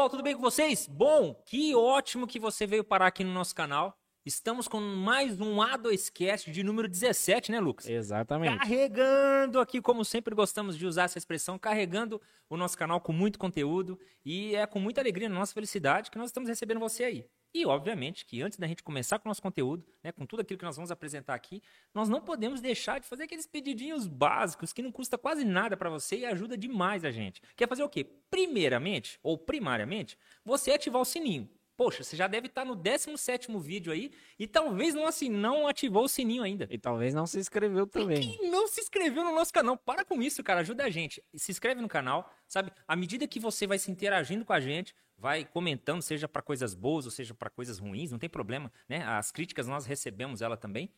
Pessoal, tudo bem com vocês? Bom, que ótimo que você veio parar aqui no nosso canal. Estamos com mais um A2Cast de número 17, né, Lucas? Exatamente. Carregando aqui, como sempre gostamos de usar essa expressão, carregando o nosso canal com muito conteúdo. E é com muita alegria, nossa felicidade, que nós estamos recebendo você aí. E, obviamente, que antes da gente começar com o nosso conteúdo, né, com tudo aquilo que nós vamos apresentar aqui, nós não podemos deixar de fazer aqueles pedidinhos básicos que não custa quase nada para você e ajuda demais a gente. Quer fazer o quê? Primeiramente, ou primariamente, você ativar o sininho. Poxa, você já deve estar no 17 vídeo aí e talvez não assim não ativou o sininho ainda. E talvez não se inscreveu também. E não se inscreveu no nosso canal. Para com isso, cara. Ajuda a gente. Se inscreve no canal, sabe? À medida que você vai se interagindo com a gente, vai comentando, seja para coisas boas ou seja para coisas ruins, não tem problema, né? As críticas nós recebemos ela também.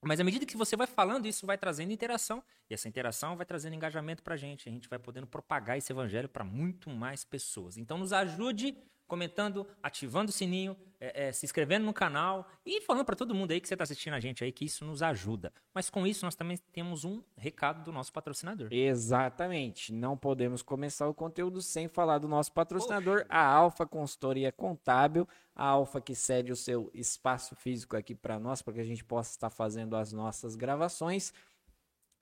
Mas à medida que você vai falando, isso vai trazendo interação. E essa interação vai trazendo engajamento para a gente. A gente vai podendo propagar esse evangelho para muito mais pessoas. Então nos ajude comentando, ativando o sininho, é, é, se inscrevendo no canal e falando para todo mundo aí que você está assistindo a gente aí que isso nos ajuda. Mas com isso nós também temos um recado do nosso patrocinador. Exatamente. Não podemos começar o conteúdo sem falar do nosso patrocinador, Poxa. a Alfa Consultoria Contábil, a Alfa que cede o seu espaço físico aqui para nós, para que a gente possa estar fazendo as nossas gravações.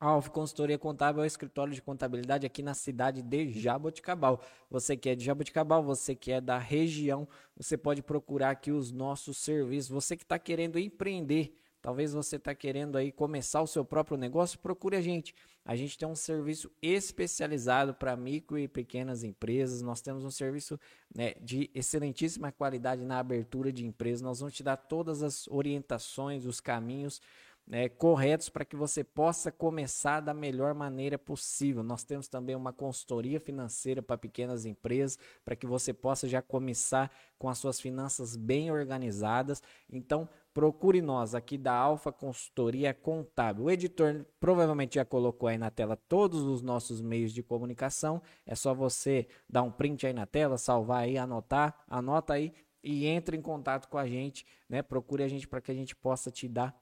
Alf Consultoria Contábil é o escritório de contabilidade aqui na cidade de Jaboticabal. Você que é de Jaboticabal, você que é da região, você pode procurar aqui os nossos serviços. Você que está querendo empreender, talvez você está querendo aí começar o seu próprio negócio, procure a gente. A gente tem um serviço especializado para micro e pequenas empresas. Nós temos um serviço né, de excelentíssima qualidade na abertura de empresas. Nós vamos te dar todas as orientações, os caminhos né, corretos para que você possa começar da melhor maneira possível. Nós temos também uma consultoria financeira para pequenas empresas, para que você possa já começar com as suas finanças bem organizadas. Então, procure nós aqui da Alfa Consultoria Contábil. O editor provavelmente já colocou aí na tela todos os nossos meios de comunicação. É só você dar um print aí na tela, salvar aí, anotar, anota aí e entre em contato com a gente, né? Procure a gente para que a gente possa te dar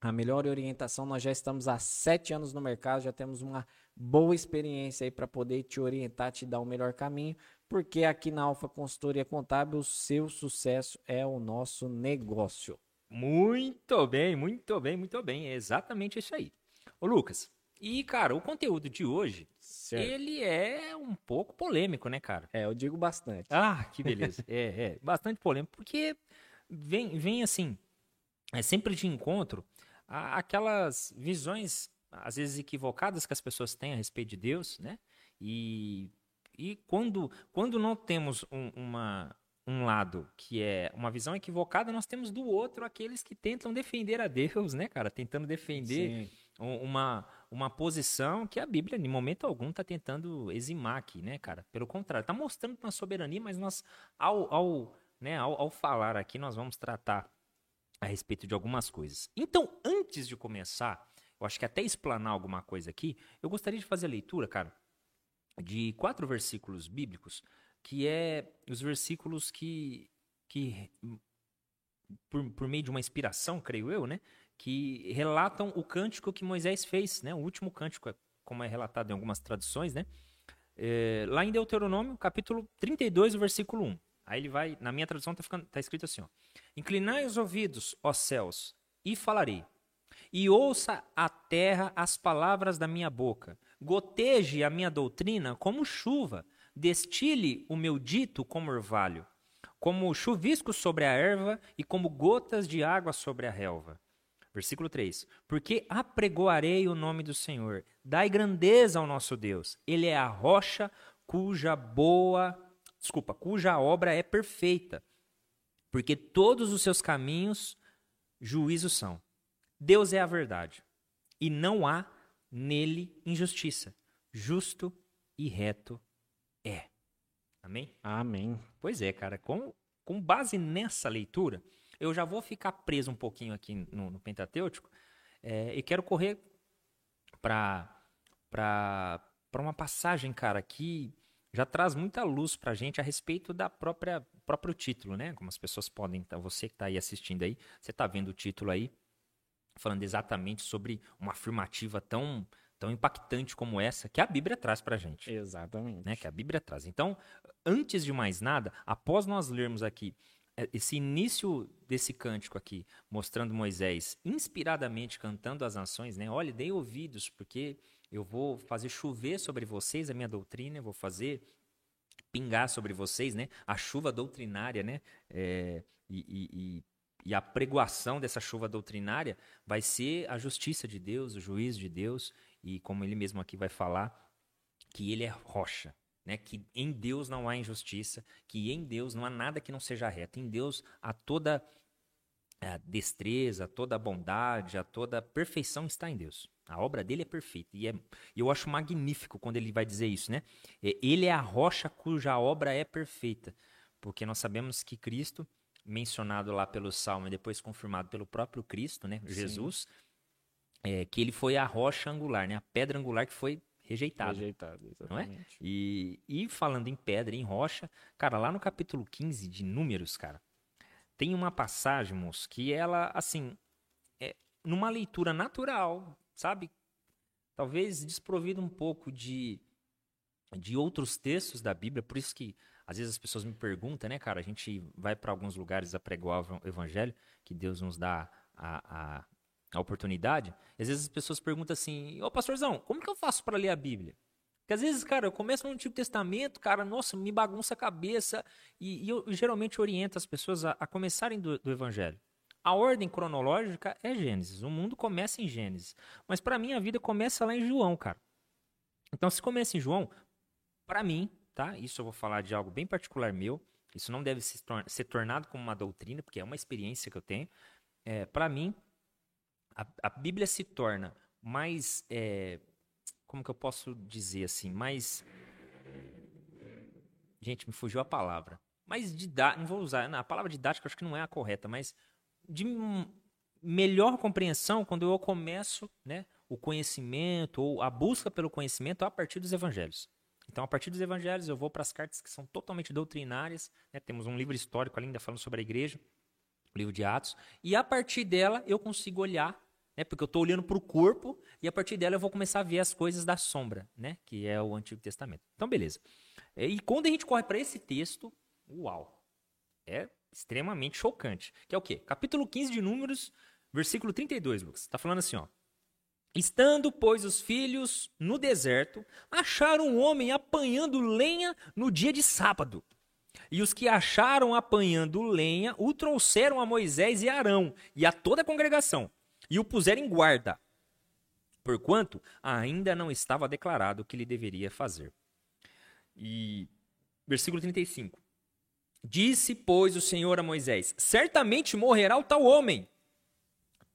a melhor orientação. Nós já estamos há sete anos no mercado, já temos uma boa experiência aí para poder te orientar, te dar o melhor caminho, porque aqui na Alfa Consultoria Contábil o seu sucesso é o nosso negócio. Muito bem, muito bem, muito bem. É exatamente isso aí. Ô Lucas, e cara, o conteúdo de hoje, certo. ele é um pouco polêmico, né, cara? É, eu digo bastante. Ah, que beleza. é, é, bastante polêmico, porque vem, vem assim, é sempre de encontro aquelas visões, às vezes equivocadas, que as pessoas têm a respeito de Deus, né? E, e quando, quando não temos um, uma, um lado que é uma visão equivocada, nós temos do outro aqueles que tentam defender a Deus, né, cara? Tentando defender uma, uma posição que a Bíblia, em momento algum, está tentando eximar aqui, né, cara? Pelo contrário, está mostrando uma soberania, mas nós, ao, ao, né, ao, ao falar aqui, nós vamos tratar a respeito de algumas coisas. Então, antes de começar, eu acho que até explanar alguma coisa aqui, eu gostaria de fazer a leitura, cara, de quatro versículos bíblicos, que é os versículos que, que por, por meio de uma inspiração, creio eu, né, que relatam o cântico que Moisés fez, né, o último cântico, como é relatado em algumas traduções, né, é, lá em Deuteronômio, capítulo 32, versículo 1. Aí ele vai, na minha tradução está tá escrito assim, ó. Inclinai os ouvidos, ó céus, e falarei. E ouça a terra as palavras da minha boca. Goteje a minha doutrina como chuva. Destile o meu dito como orvalho. Como chuvisco sobre a erva e como gotas de água sobre a relva. Versículo 3: Porque apregoarei o nome do Senhor, dai grandeza ao nosso Deus. Ele é a rocha cuja boa desculpa, cuja obra é perfeita, porque todos os seus caminhos juízos são. Deus é a verdade, e não há nele injustiça. Justo e reto é. Amém? Amém. Pois é, cara, com, com base nessa leitura, eu já vou ficar preso um pouquinho aqui no, no Pentateuco é, e quero correr para uma passagem, cara, que já traz muita luz para a gente a respeito da própria próprio título, né? Como as pessoas podem, então, você que está aí assistindo aí, você está vendo o título aí, falando exatamente sobre uma afirmativa tão tão impactante como essa que a Bíblia traz pra gente. Exatamente. Né? Que a Bíblia traz. Então, antes de mais nada, após nós lermos aqui esse início desse cântico aqui, mostrando Moisés inspiradamente cantando as nações, né? Olha, dei ouvidos, porque eu vou fazer chover sobre vocês a minha doutrina, eu vou fazer pingar sobre vocês, né? A chuva doutrinária, né? É, e, e, e, a pregoação dessa chuva doutrinária vai ser a justiça de Deus, o juízo de Deus, e como ele mesmo aqui vai falar, que ele é rocha, né? Que em Deus não há injustiça, que em Deus não há nada que não seja reto. Em Deus há toda a destreza, toda a bondade, a toda a perfeição está em Deus. A obra dele é perfeita. E é, eu acho magnífico quando ele vai dizer isso, né? É, ele é a rocha cuja obra é perfeita. Porque nós sabemos que Cristo, mencionado lá pelo Salmo e depois confirmado pelo próprio Cristo, né? Jesus, é, que ele foi a rocha angular, né? A pedra angular que foi rejeitada. Rejeitado, exatamente. Não é? E, e falando em pedra, em rocha, cara, lá no capítulo 15 de Números, cara, tem uma passagem, moço, que ela, assim, é, numa leitura natural, sabe? Talvez desprovido um pouco de, de outros textos da Bíblia, por isso que às vezes as pessoas me perguntam, né, cara? A gente vai para alguns lugares a pregar o evangelho, que Deus nos dá a, a, a oportunidade. Às vezes as pessoas perguntam assim: Ô pastorzão, como que eu faço para ler a Bíblia? Porque às vezes, cara, eu começo no Antigo Testamento, cara, nossa, me bagunça a cabeça. E, e eu geralmente oriento as pessoas a, a começarem do, do Evangelho. A ordem cronológica é Gênesis. O mundo começa em Gênesis. Mas para mim a vida começa lá em João, cara. Então se começa em João, para mim, tá? Isso eu vou falar de algo bem particular meu. Isso não deve ser tornado como uma doutrina, porque é uma experiência que eu tenho. É, para mim, a, a, Bíblia se torna mais, é, como que eu posso dizer assim, mais, gente, me fugiu a palavra. Mais didática, não vou usar, a palavra didática acho que não é a correta, mas de melhor compreensão quando eu começo né, o conhecimento ou a busca pelo conhecimento a partir dos evangelhos. Então, a partir dos evangelhos, eu vou para as cartas que são totalmente doutrinárias. Né? Temos um livro histórico ainda falando sobre a igreja, livro de Atos. E a partir dela, eu consigo olhar, né? porque eu estou olhando para o corpo, e a partir dela eu vou começar a ver as coisas da sombra, né? que é o Antigo Testamento. Então, beleza. E quando a gente corre para esse texto, uau! É extremamente chocante. Que é o quê? Capítulo 15 de Números, versículo 32, Lucas. Está falando assim, ó. Estando, pois, os filhos no deserto, acharam um homem apanhando lenha no dia de sábado. E os que acharam apanhando lenha o trouxeram a Moisés e Arão e a toda a congregação, e o puseram em guarda, porquanto ainda não estava declarado o que lhe deveria fazer. E versículo 35. Disse, pois, o Senhor a Moisés: Certamente morrerá o tal homem.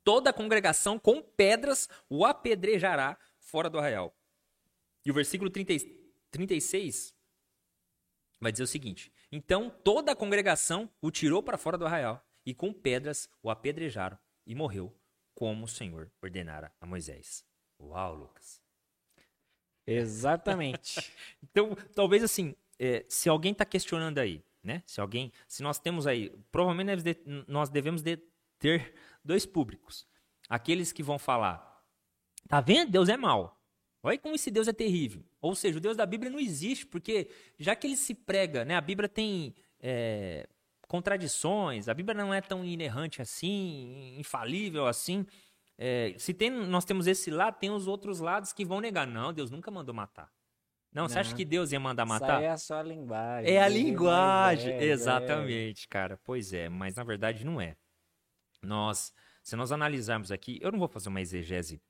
Toda a congregação com pedras o apedrejará fora do arraial. E o versículo 30, 36 vai dizer o seguinte: Então toda a congregação o tirou para fora do arraial e com pedras o apedrejaram e morreu, como o Senhor ordenara a Moisés. Uau, Lucas. Exatamente. então, talvez assim, é, se alguém está questionando aí, né? Se alguém, se nós temos aí, provavelmente nós devemos de ter dois públicos. Aqueles que vão falar, tá vendo? Deus é mau. Olha como esse Deus é terrível. Ou seja, o Deus da Bíblia não existe, porque já que ele se prega, né? A Bíblia tem é, contradições, a Bíblia não é tão inerrante assim, infalível assim. É, se tem, nós temos esse lado, tem os outros lados que vão negar. Não, Deus nunca mandou matar. Não, não, você acha que Deus ia mandar matar? Isso é só a linguagem. É a linguagem, é, exatamente, é. cara. Pois é, mas na verdade não é. Nós, se nós analisarmos aqui, eu não vou fazer uma exegese,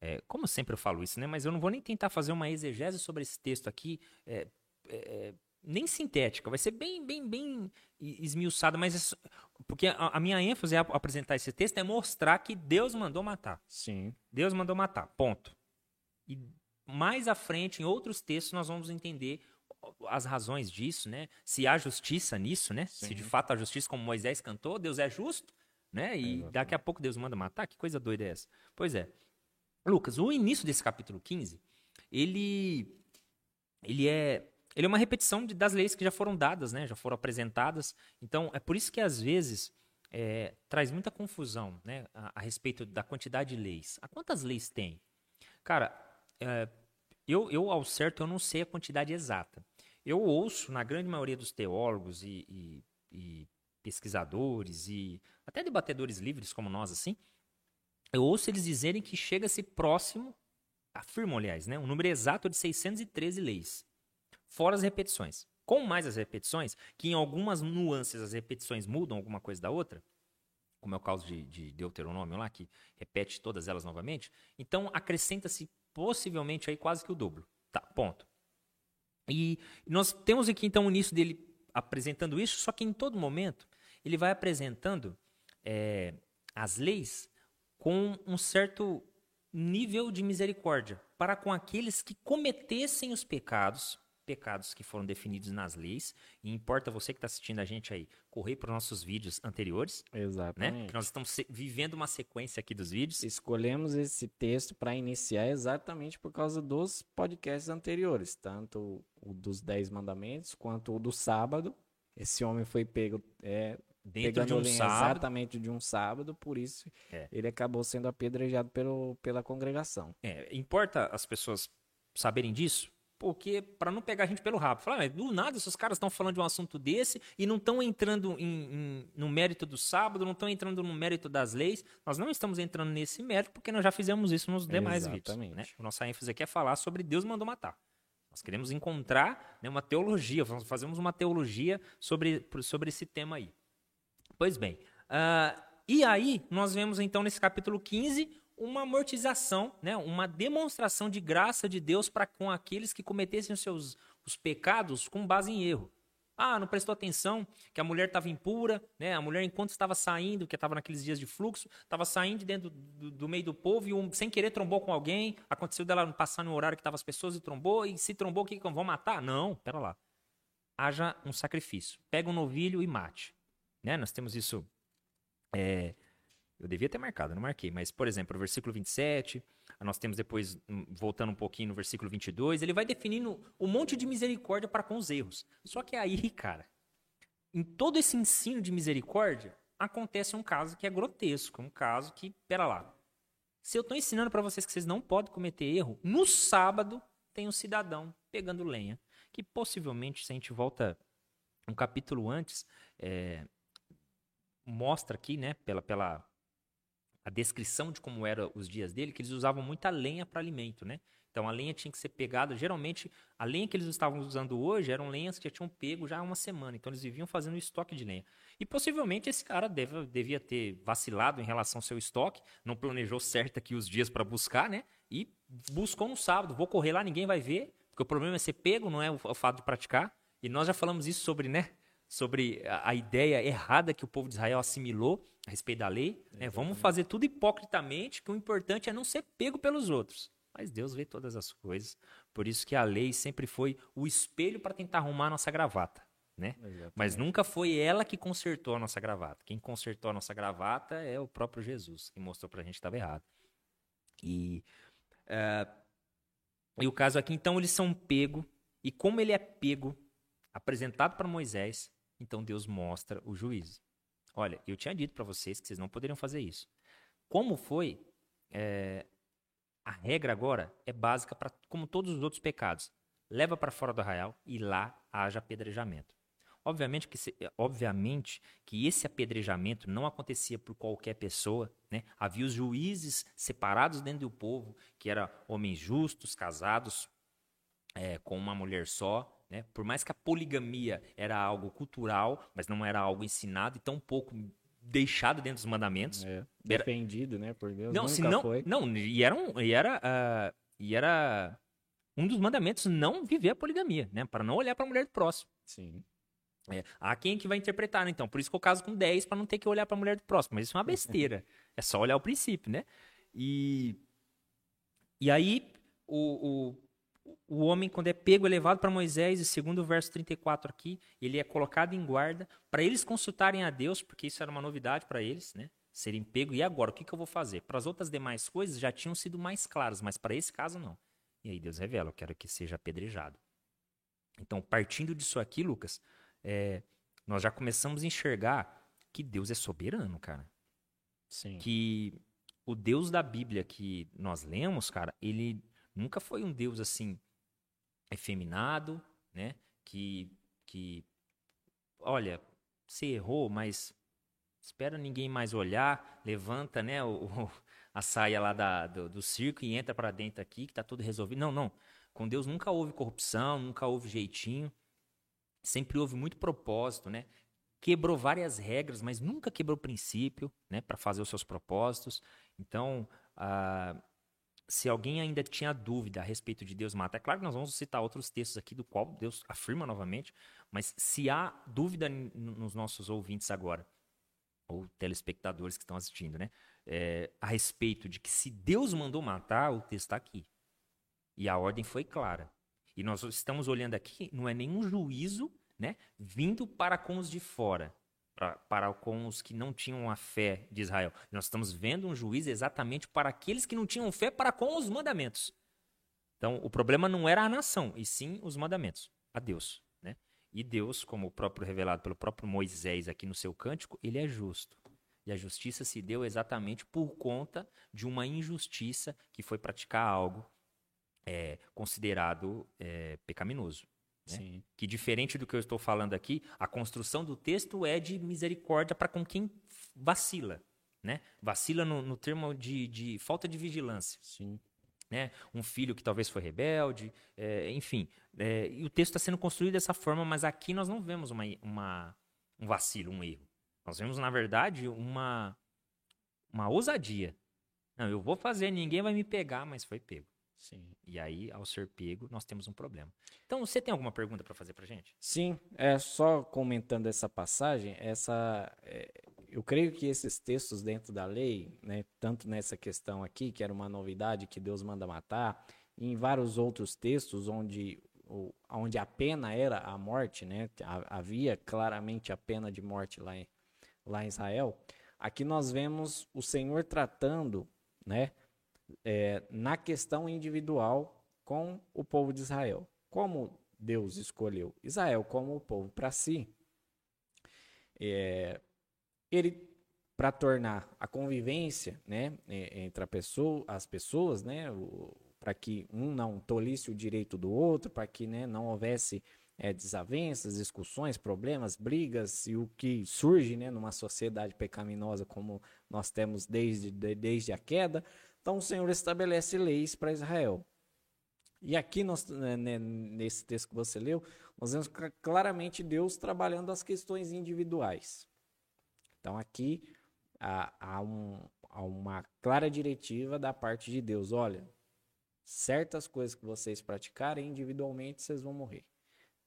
é, como sempre eu falo isso, né? Mas eu não vou nem tentar fazer uma exegese sobre esse texto aqui, é, é, nem sintética, vai ser bem, bem, bem esmiuçada, mas porque a, a, minha ênfase a apresentar esse texto é mostrar que Deus mandou matar. Sim. Deus mandou matar, ponto. E mais à frente, em outros textos, nós vamos entender as razões disso, né? Se há justiça nisso, né? Sim. Se de fato há justiça, como Moisés cantou, Deus é justo, né? E é daqui a pouco Deus manda matar. Que coisa doida é essa? Pois é. Lucas, o início desse capítulo 15, ele, ele é ele é uma repetição de, das leis que já foram dadas, né? Já foram apresentadas. Então, é por isso que às vezes é, traz muita confusão, né? A, a respeito da quantidade de leis. A quantas leis tem? Cara, é, eu, eu, ao certo, eu não sei a quantidade exata. Eu ouço, na grande maioria dos teólogos e, e, e pesquisadores e até debatedores livres como nós, assim, eu ouço eles dizerem que chega-se próximo, afirmam, aliás, né, um número exato de 613 leis, fora as repetições. Com mais as repetições, que em algumas nuances as repetições mudam alguma coisa da outra, como é o caso de, de Deuteronômio lá, que repete todas elas novamente, então acrescenta-se possivelmente aí quase que o dobro. Tá, ponto. E nós temos aqui então o início dele apresentando isso, só que em todo momento ele vai apresentando é, as leis com um certo nível de misericórdia para com aqueles que cometessem os pecados, pecados que foram definidos nas leis. E importa você que está assistindo a gente aí correr para os nossos vídeos anteriores. Exatamente. Né? nós estamos vivendo uma sequência aqui dos vídeos. Escolhemos esse texto para iniciar exatamente por causa dos podcasts anteriores, tanto o dos Dez Mandamentos quanto o do sábado. Esse homem foi pego é, dentro de um sábado. exatamente de um sábado, por isso é. ele acabou sendo apedrejado pelo, pela congregação. É, importa as pessoas saberem disso, porque para não pegar a gente pelo rabo. Falar, do nada esses caras estão falando de um assunto desse e não estão entrando em, em, no mérito do sábado, não estão entrando no mérito das leis. Nós não estamos entrando nesse mérito porque nós já fizemos isso nos demais Exatamente. vídeos. Né? Nossa ênfase aqui é falar sobre Deus mandou matar. Nós queremos encontrar né, uma teologia, fazemos uma teologia sobre, sobre esse tema aí. Pois bem, uh, e aí nós vemos então nesse capítulo 15 uma amortização, né, uma demonstração de graça de Deus para com aqueles que cometessem os seus os pecados com base em erro. Ah, não prestou atenção que a mulher estava impura, né? A mulher, enquanto estava saindo, que estava naqueles dias de fluxo, estava saindo dentro do, do, meio do povo e um, sem querer trombou com alguém. Aconteceu dela passar no horário que estavam as pessoas e trombou. E se trombou, o que, que vão matar? Não, pera lá. Haja um sacrifício. Pega um novilho e mate. Né? Nós temos isso. É, eu devia ter marcado, não marquei, mas, por exemplo, o versículo 27, nós temos depois, hum, voltando um pouquinho no versículo 22, ele vai definindo um monte de misericórdia para com os erros. Só que aí, cara, em todo esse ensino de misericórdia, acontece um caso que é grotesco, um caso que, pera lá, se eu estou ensinando para vocês que vocês não podem cometer erro, no sábado tem um cidadão pegando lenha, que possivelmente, se a gente volta um capítulo antes, é, mostra aqui, né, pela, pela a descrição de como eram os dias dele, que eles usavam muita lenha para alimento, né? Então a lenha tinha que ser pegada, geralmente a lenha que eles estavam usando hoje eram lenhas que já tinham pego já há uma semana, então eles viviam fazendo estoque de lenha. E possivelmente esse cara deve, devia ter vacilado em relação ao seu estoque, não planejou certo aqui os dias para buscar, né? E buscou no sábado, vou correr lá, ninguém vai ver, porque o problema é ser pego, não é o, o fato de praticar. E nós já falamos isso sobre, né? Sobre a, a, ideia errada que o povo de Israel assimilou a respeito da lei. Né? Vamos fazer tudo hipocritamente, que o importante é não ser pego pelos outros. Mas Deus vê todas as coisas. Por isso que a lei sempre foi o espelho para tentar arrumar a nossa gravata. Né? Mas nunca foi ela que consertou a nossa gravata. Quem consertou a nossa gravata é o próprio Jesus, que mostrou para a gente que estava errado. E, uh, e o caso aqui, então, eles são pego. E como ele é pego, apresentado para Moisés, então Deus mostra o juízo. Olha, eu tinha dito para vocês que vocês não poderiam fazer isso. Como foi? É, a regra agora é básica para como todos os outros pecados. Leva para fora do arraial e lá haja apedrejamento. Obviamente que, obviamente que esse apedrejamento não acontecia por qualquer pessoa. Né? Havia os juízes separados dentro do povo, que eram homens justos, casados é, com uma mulher só, né? Por mais que a poligamia era algo cultural, mas não era algo ensinado e tão pouco deixado dentro dos mandamentos. É, defendido, era... né, por Deus. Não, se não, foi. não, e era, um, e era, uh, e era um dos mandamentos não viver a poligamia, né, para não olhar para a mulher do próximo. Sim. É, há quem que vai interpretar, né, então, por isso que eu caso com 10 para não ter que olhar para a mulher do próximo, mas isso é uma besteira. é só olhar o princípio, né? E e aí o, o o homem, quando é pego, é levado para Moisés, e segundo o verso 34 aqui, ele é colocado em guarda para eles consultarem a Deus, porque isso era uma novidade para eles, né? Serem pego. E agora, o que, que eu vou fazer? Para as outras demais coisas já tinham sido mais claras, mas para esse caso não. E aí Deus revela: eu quero que seja apedrejado. Então, partindo disso aqui, Lucas, é, nós já começamos a enxergar que Deus é soberano, cara. Sim. Que o Deus da Bíblia que nós lemos, cara, ele Nunca foi um Deus assim efeminado, né? Que que olha, você errou, mas espera ninguém mais olhar, levanta, né, o, o a saia lá da, do, do circo e entra para dentro aqui que tá tudo resolvido. Não, não. Com Deus nunca houve corrupção, nunca houve jeitinho. Sempre houve muito propósito, né? Quebrou várias regras, mas nunca quebrou princípio, né, para fazer os seus propósitos. Então, ah, se alguém ainda tinha dúvida a respeito de Deus mata, é claro que nós vamos citar outros textos aqui do qual Deus afirma novamente, mas se há dúvida nos nossos ouvintes agora, ou telespectadores que estão assistindo, né, é, a respeito de que se Deus mandou matar, o texto está aqui. E a ordem foi clara. E nós estamos olhando aqui, não é nenhum juízo né, vindo para com os de fora, para, com os que não tinham a fé de Israel. Nós estamos vendo um juízo exatamente para aqueles que não tinham fé para com os mandamentos. Então, o problema não era a nação, e sim os mandamentos, a Deus. Né? E Deus, como o próprio revelado pelo próprio Moisés aqui no seu cântico, ele é justo. E a justiça se deu exatamente por conta de uma injustiça que foi praticar algo é, considerado é, pecaminoso. Né? Que diferente do que eu estou falando aqui, a construção do texto é de misericórdia para com quem vacila. Né? Vacila no, no termo de, de, falta de vigilância. Sim. Né? Um filho que talvez foi rebelde, é, enfim. É, e o texto está sendo construído dessa forma, mas aqui nós não vemos uma, uma, um vacilo, um erro. Nós vemos, na verdade, uma, uma ousadia. Não, eu vou fazer, ninguém vai me pegar, mas foi pego. Sim. E aí, ao ser pego, nós temos um problema. Então, você tem alguma pergunta para fazer para gente? Sim, é só comentando essa passagem, essa, é, eu creio que esses textos dentro da lei, né, tanto nessa questão aqui, que era uma novidade que Deus manda matar, e em vários outros textos onde, onde a pena era a morte, né, havia claramente a pena de morte lá em, lá em Israel, aqui nós vemos o Senhor tratando, né, é, na questão individual com o povo de Israel. Como Deus escolheu Israel como o povo para si, é, ele para tornar a convivência né, entre pessoa, as pessoas, né, para que um não tolisse o direito do outro, para que né, não houvesse é, desavenças, discussões, problemas, brigas e o que surge né, numa sociedade pecaminosa como nós temos desde, desde a queda, então o Senhor estabelece leis para Israel. E aqui nós, né, né, nesse texto que você leu, nós vemos claramente Deus trabalhando as questões individuais. Então aqui há, há, um, há uma clara diretiva da parte de Deus. Olha, certas coisas que vocês praticarem individualmente, vocês vão morrer.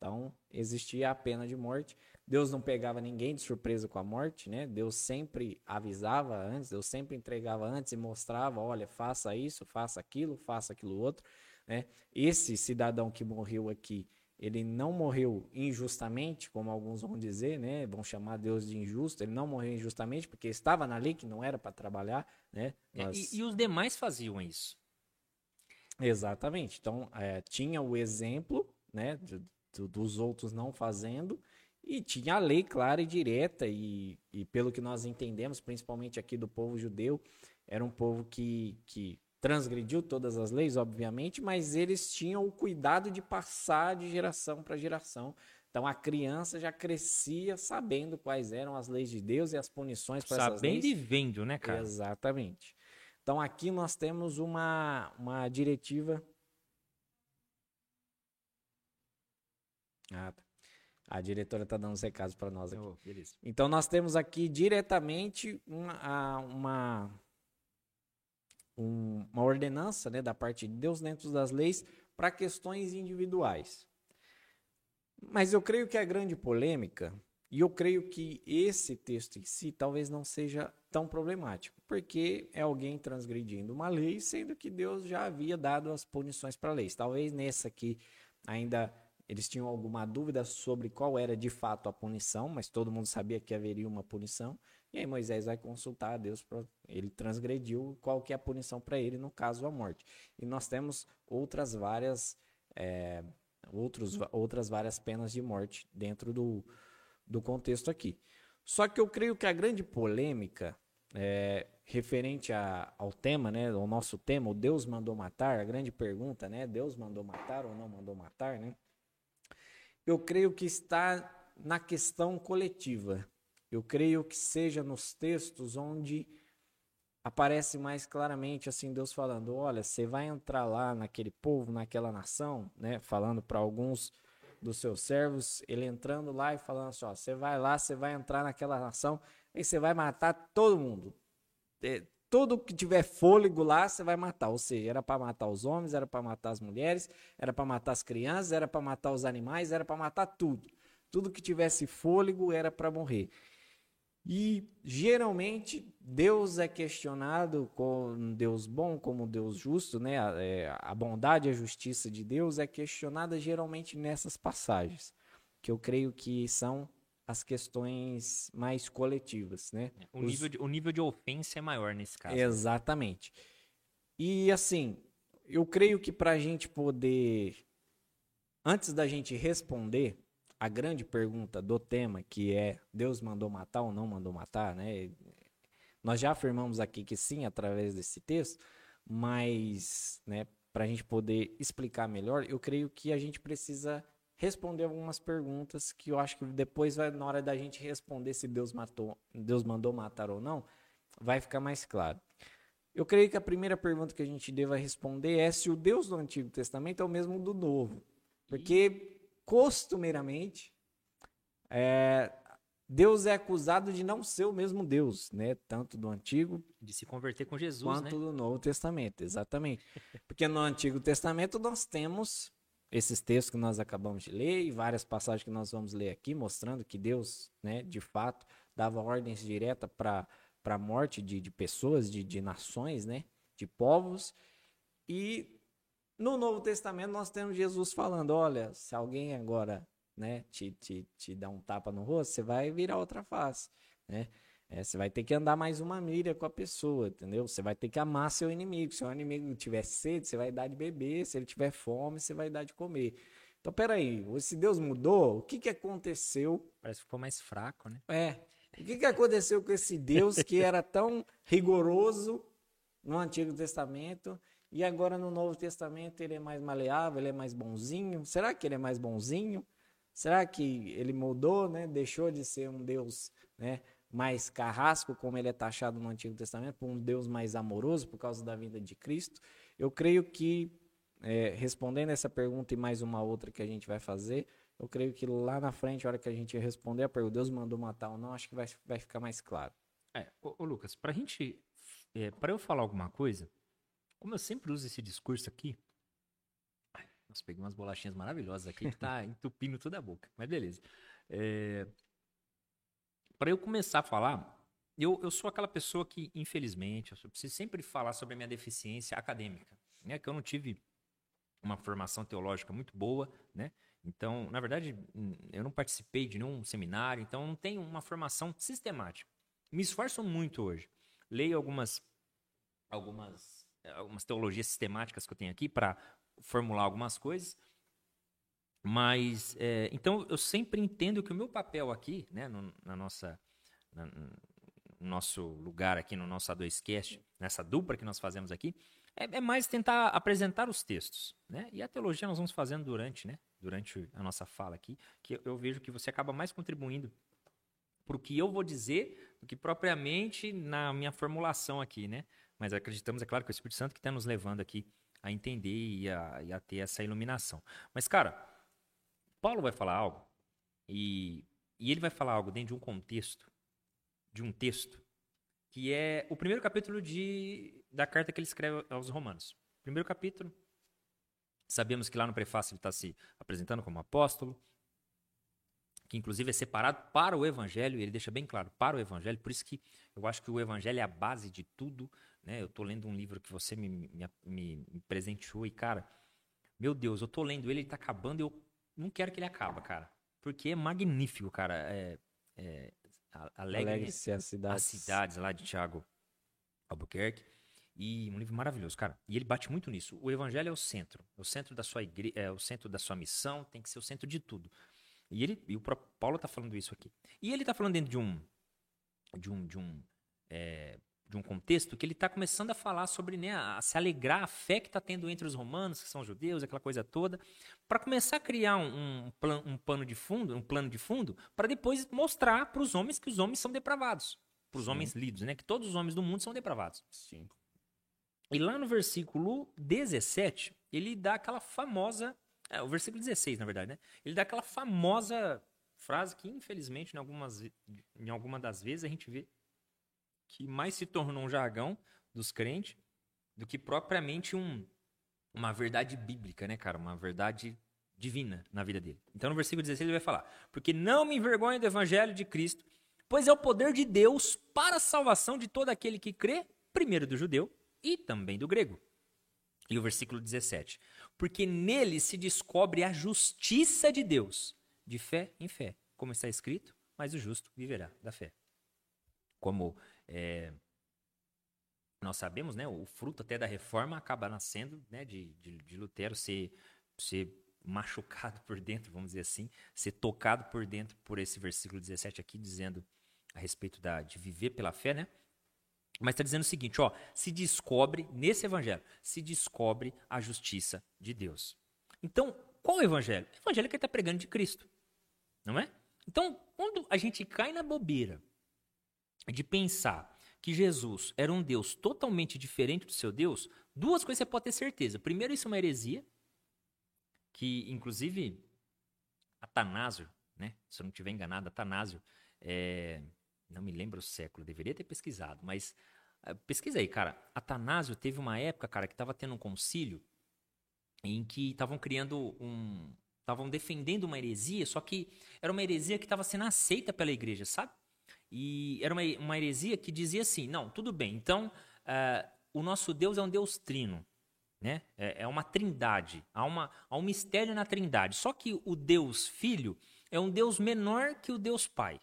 Então existia a pena de morte. Deus não pegava ninguém de surpresa com a morte, né? Deus sempre avisava antes, Deus sempre entregava antes e mostrava, olha, faça isso, faça aquilo, faça aquilo outro, né? Esse cidadão que morreu aqui, ele não morreu injustamente, como alguns vão dizer, né? Vão chamar Deus de injusto. Ele não morreu injustamente porque estava na lei que não era para trabalhar, né? É, Nós... E, e, os demais faziam isso. Exatamente. Então é, tinha o exemplo, né? De, de, dos outros não fazendo e tinha a lei clara e direta, e, e pelo que nós entendemos, principalmente aqui do povo judeu, era um povo que, que transgrediu todas as leis, obviamente, mas eles tinham o cuidado de passar de geração para geração. Então a criança já crescia sabendo quais eram as leis de Deus e as punições para essas leis. Sabendo e vendo, né, cara? Exatamente. Então aqui nós temos uma, uma diretiva. Ah, tá. A diretora está dando os recados para nós aqui. Oh, então, nós temos aqui diretamente uma, uma, uma ordenança né, da parte de Deus dentro das leis para questões individuais. Mas eu creio que a grande polêmica, e eu creio que esse texto em si talvez não seja tão problemático, porque é alguém transgredindo uma lei, sendo que Deus já havia dado as punições para leis. Talvez nessa aqui ainda eles tinham alguma dúvida sobre qual era de fato a punição, mas todo mundo sabia que haveria uma punição. E aí Moisés vai consultar a Deus para ele transgrediu qual que é a punição para ele no caso a morte. E nós temos outras várias é, outros, outras várias penas de morte dentro do, do contexto aqui. Só que eu creio que a grande polêmica é, referente a, ao tema, né, ao nosso tema, o Deus mandou matar, a grande pergunta, né, Deus mandou matar ou não mandou matar, né? Eu creio que está na questão coletiva. Eu creio que seja nos textos onde aparece mais claramente assim Deus falando, olha, você vai entrar lá naquele povo, naquela nação, né, falando para alguns dos seus servos, ele entrando lá e falando assim, ó, você vai lá, você vai entrar naquela nação e você vai matar todo mundo. Tudo que tiver fôlego lá, você vai matar. Ou seja, era para matar os homens, era para matar as mulheres, era para matar as crianças, era para matar os animais, era para matar tudo. Tudo que tivesse fôlego era para morrer. E geralmente Deus é questionado como Deus bom, como Deus justo, né? A, é, bondade e a justiça de Deus é questionada geralmente nessas passagens, que eu creio que são as questões mais coletivas, né? O, Os... nível, de, o nível de ofensa é maior nesse caso. Exatamente. E assim, eu creio que para a gente poder, antes da gente responder a grande pergunta do tema, que é Deus mandou matar ou não mandou matar, né? Nós já afirmamos aqui que sim, através desse texto, mas, né, para a gente poder explicar melhor, eu creio que a gente precisa responder algumas perguntas que eu acho que depois vai na hora da gente responder se Deus matou, Deus mandou matar ou não, vai ficar mais claro. Eu creio que a primeira pergunta que a gente deva responder é se o Deus do Antigo Testamento é o mesmo do Novo. Porque costumeiramente é, Deus é acusado de não ser o mesmo Deus, né? Tanto do Antigo de se converter com Jesus, quanto né? do Novo Testamento, exatamente. Porque no Antigo Testamento nós temos esses textos que nós acabamos de ler e várias passagens que nós vamos ler aqui, mostrando que Deus, né, de fato, dava ordens diretas para a morte de, de pessoas, de, de nações, né, de povos. E no Novo Testamento nós temos Jesus falando: olha, se alguém agora né, te, te, te dá um tapa no rosto, você vai virar outra face. Né? É, você vai ter que andar mais uma milha com a pessoa, entendeu? Você vai ter que amar seu inimigo. Se o inimigo tiver sede, você vai dar de beber. Se ele tiver fome, você vai dar de comer. Então, peraí, se Deus mudou, o que, que aconteceu? Parece que ficou mais fraco, né? É. O que, que aconteceu com esse Deus que era tão rigoroso no Antigo Testamento e agora no Novo Testamento ele é mais maleável, ele é mais bonzinho? Será que ele é mais bonzinho? Será que ele mudou, né? Deixou de ser um Deus, né? Mais carrasco, como ele é taxado no Antigo Testamento, por um Deus mais amoroso por causa da vinda de Cristo. Eu creio que, é, respondendo essa pergunta e mais uma outra que a gente vai fazer, eu creio que lá na frente, a hora que a gente responder a pergunta, Deus mandou matar ou não, acho que vai, vai ficar mais claro. É, ô, ô Lucas, pra gente, é, para eu falar alguma coisa, como eu sempre uso esse discurso aqui, nossa, peguei umas bolachinhas maravilhosas aqui que tá entupindo toda a boca, mas beleza. É, para eu começar a falar, eu, eu sou aquela pessoa que, infelizmente, eu preciso sempre falar sobre a minha deficiência acadêmica, né? Que eu não tive uma formação teológica muito boa, né? Então, na verdade, eu não participei de nenhum seminário, então não tenho uma formação sistemática. Me esforço muito hoje. Leio algumas algumas algumas teologias sistemáticas que eu tenho aqui para formular algumas coisas, mas, é, então, eu sempre entendo que o meu papel aqui, né, no, na nossa, na, no nosso lugar aqui no nosso A2Cast, nessa dupla que nós fazemos aqui, é, é, mais tentar apresentar os textos, né? E a teologia nós vamos fazendo durante, né? Durante a nossa fala aqui, que eu, eu vejo que você acaba mais contribuindo para o que eu vou dizer do que propriamente na minha formulação aqui, né? Mas acreditamos, é claro, que o Espírito Santo que está nos levando aqui a entender e a, e a ter essa iluminação. Mas, cara, Paulo vai falar algo e, e ele vai falar algo dentro de um contexto, de um texto, que é o primeiro capítulo de, da carta que ele escreve aos Romanos. Primeiro capítulo, sabemos que lá no prefácio ele está se apresentando como apóstolo, que inclusive é separado para o evangelho, ele deixa bem claro, para o evangelho, por isso que eu acho que o evangelho é a base de tudo, né? Eu estou lendo um livro que você me, me, me, presenteou e, cara, meu Deus, eu estou lendo ele, ele está acabando eu não quero que ele acabe, cara. Porque é magnífico, cara. É, é, Alegre-se as cidades. As cidades lá de Tiago Albuquerque. E um livro maravilhoso, cara. E ele bate muito nisso. O evangelho é o centro. É o centro da sua igreja, é o centro da sua missão, tem que ser o centro de tudo. E ele e o Paulo está falando isso aqui. E ele está falando dentro de um de um de um é, de um contexto que ele está começando a falar sobre, né, a se alegrar, a fé que está tendo entre os romanos, que são judeus, aquela coisa toda, para começar a criar um, um, plan, um pano de fundo, um plano de fundo, para depois mostrar para os homens que os homens são depravados, para os homens lidos, né, que todos os homens do mundo são depravados. Sim. E lá no versículo 17, ele dá aquela famosa, é, o versículo 16, na verdade, né? Ele dá aquela famosa frase que, infelizmente, em algumas, em alguma das vezes a gente vê que mais se tornou um jargão dos crentes do que propriamente um, uma verdade bíblica, né, cara? Uma verdade divina na vida dele. Então, no versículo 16, ele vai falar: Porque não me envergonho do evangelho de Cristo, pois é o poder de Deus para a salvação de todo aquele que crê, primeiro do judeu e também do grego. E o versículo 17: Porque nele se descobre a justiça de Deus, de fé em fé, como está escrito, mas o justo viverá da fé. Como é, nós sabemos, né, o fruto até da reforma acaba nascendo né, de, de, de Lutero ser, ser machucado por dentro, vamos dizer assim, ser tocado por dentro por esse versículo 17 aqui, dizendo a respeito da, de viver pela fé, né? Mas está dizendo o seguinte, ó, se descobre, nesse evangelho, se descobre a justiça de Deus. Então, qual é o evangelho? O evangelho que ele está pregando de Cristo, não é? Então, quando a gente cai na bobeira de pensar que Jesus era um Deus totalmente diferente do seu Deus, duas coisas você pode ter certeza. Primeiro, isso é uma heresia, que inclusive Atanásio, né? Se eu não estiver enganado, Atanásio, é, não me lembro o século, deveria ter pesquisado, mas é, pesquisa aí, cara. Atanásio teve uma época, cara, que estava tendo um concílio em que estavam criando um. Estavam defendendo uma heresia, só que era uma heresia que estava sendo aceita pela igreja, sabe? E era uma, uma heresia que dizia assim: não, tudo bem, então uh, o nosso Deus é um Deus trino. Né? É, é uma trindade, há, uma, há um mistério na trindade. Só que o Deus Filho é um Deus menor que o Deus Pai.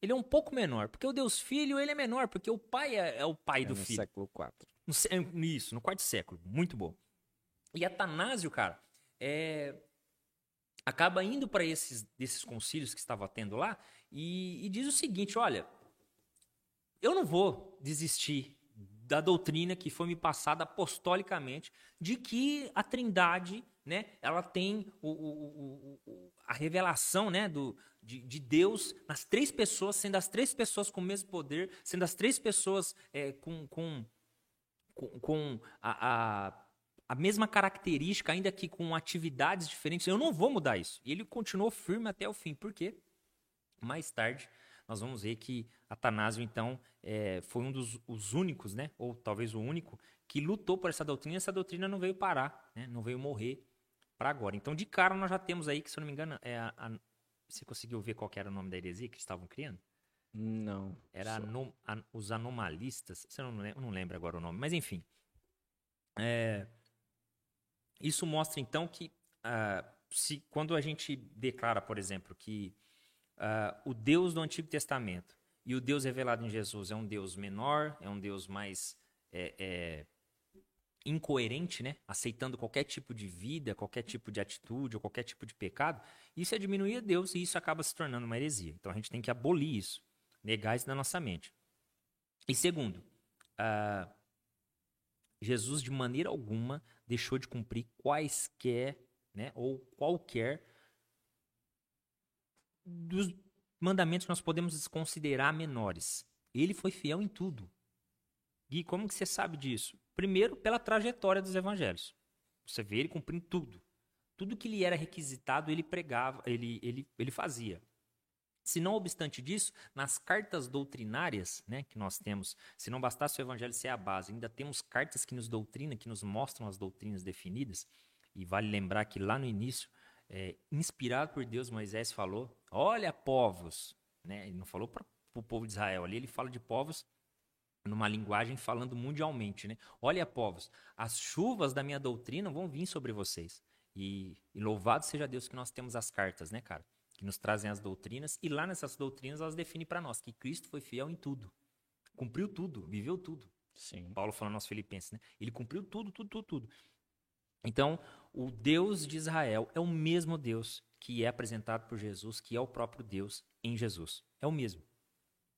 Ele é um pouco menor, porque o Deus Filho ele é menor, porque o Pai é, é o Pai é do no Filho. século IV. No, isso, no quarto século. Muito bom. E Atanásio, cara, é, acaba indo para esses desses concílios que estava tendo lá e, e diz o seguinte: olha, eu não vou desistir da doutrina que foi me passada apostolicamente de que a Trindade, né, ela tem o, o, o, a revelação, né, do, de, de, Deus nas três pessoas, sendo as três pessoas com o mesmo poder, sendo as três pessoas é, com, com, com, a, a a mesma característica, ainda que com atividades diferentes. Eu não vou mudar isso. E ele continuou firme até o fim. Por quê? Mais tarde, nós vamos ver que Atanásio, então, é, foi um dos os únicos, né? ou talvez o único, que lutou por essa doutrina. E essa doutrina não veio parar, né? não veio morrer para agora. Então, de cara, nós já temos aí, que se eu não me engano, é a, a, você conseguiu ver qual era o nome da heresia que estavam criando? Não. Era anom, an, os anomalistas. Você não, não lembra agora o nome, mas enfim. É, isso mostra então que uh, se, quando a gente declara, por exemplo, que uh, o Deus do Antigo Testamento e o Deus revelado em Jesus é um Deus menor, é um Deus mais é, é, incoerente, né? aceitando qualquer tipo de vida, qualquer tipo de atitude ou qualquer tipo de pecado, isso é diminuir a Deus e isso acaba se tornando uma heresia. Então a gente tem que abolir isso, negar isso da nossa mente. E segundo, uh, Jesus de maneira alguma deixou de cumprir quaisquer, né, ou qualquer dos mandamentos que nós podemos considerar menores. Ele foi fiel em tudo. E como que você sabe disso? Primeiro, pela trajetória dos evangelhos. Você vê ele cumprindo tudo. Tudo que lhe era requisitado, ele pregava, ele, ele, ele fazia. Se não obstante disso, nas cartas doutrinárias né, que nós temos, se não bastasse o evangelho ser a base, ainda temos cartas que nos doutrinam, que nos mostram as doutrinas definidas. E vale lembrar que lá no início, é, inspirado por Deus, Moisés falou: Olha, povos. Né? Ele não falou para o povo de Israel ali, ele fala de povos numa linguagem falando mundialmente. Né? Olha, povos, as chuvas da minha doutrina vão vir sobre vocês. E, e louvado seja Deus que nós temos as cartas, né, cara? que nos trazem as doutrinas, e lá nessas doutrinas elas definem para nós que Cristo foi fiel em tudo. Cumpriu tudo, viveu tudo. Sim. Paulo falando aos Filipenses, né? Ele cumpriu tudo, tudo, tudo, tudo. Então, o Deus de Israel é o mesmo Deus que é apresentado por Jesus, que é o próprio Deus em Jesus. É o mesmo.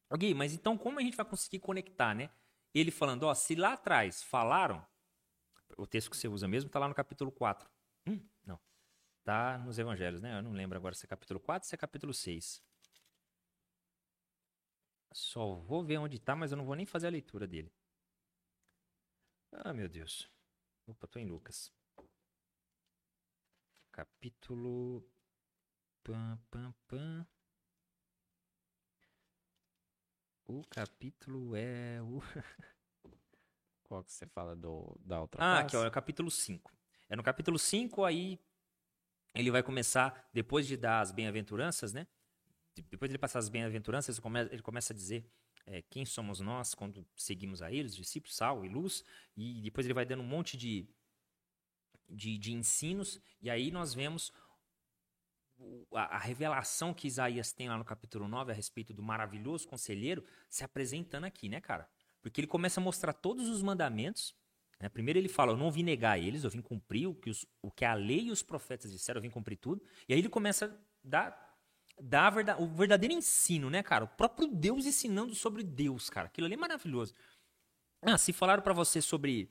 Ok, mas então como a gente vai conseguir conectar, né? Ele falando, ó, se lá atrás falaram, o texto que você usa mesmo tá lá no capítulo 4. Hum, não. Tá nos evangelhos, né? Eu não lembro agora se é capítulo 4 ou se é capítulo 6. Só vou ver onde tá, mas eu não vou nem fazer a leitura dele. Ah, meu Deus. Opa, tô em Lucas. Capítulo. Pam, pam, pam. O capítulo é o. Qual que você fala do, da outra Ah, aqui, ó, é o capítulo 5. É no capítulo 5, aí ele vai começar, depois de dar as bem-aventuranças, né? Depois de ele passar as bem-aventuranças, ele começa a dizer é, quem somos nós quando seguimos a ele, os discípulos, sal e luz, e depois ele vai dando um monte de, de, de ensinos, e aí nós vemos a, a, revelação que Isaías tem lá no capítulo 9 a respeito do maravilhoso conselheiro se apresentando aqui, né, cara? Porque ele começa a mostrar todos os mandamentos. Né? Primeiro ele fala: Eu não vim negar eles, eu vim cumprir o que, os, o que a lei e os profetas disseram, eu vim cumprir tudo. E aí ele começa a dar, dar o verdadeiro ensino, né, cara? O próprio Deus ensinando sobre Deus, cara. Aquilo ali é maravilhoso. Ah, se falaram para você sobre.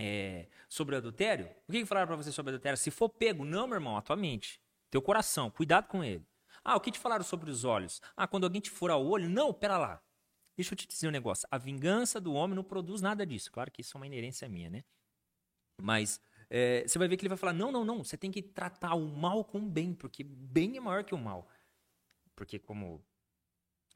É, sobre adultério, o que, que falaram para você sobre adultério? Se for pego, não, meu irmão, atualmente. Teu coração, cuidado com ele. Ah, o que te falaram sobre os olhos? Ah, quando alguém te fura o olho, não, pera lá. Deixa eu te dizer um negócio. A vingança do homem não produz nada disso. Claro que isso é uma inerência minha, né? Mas é, você vai ver que ele vai falar: não, não, não. Você tem que tratar o mal com o bem, porque bem é maior que o mal. Porque, como,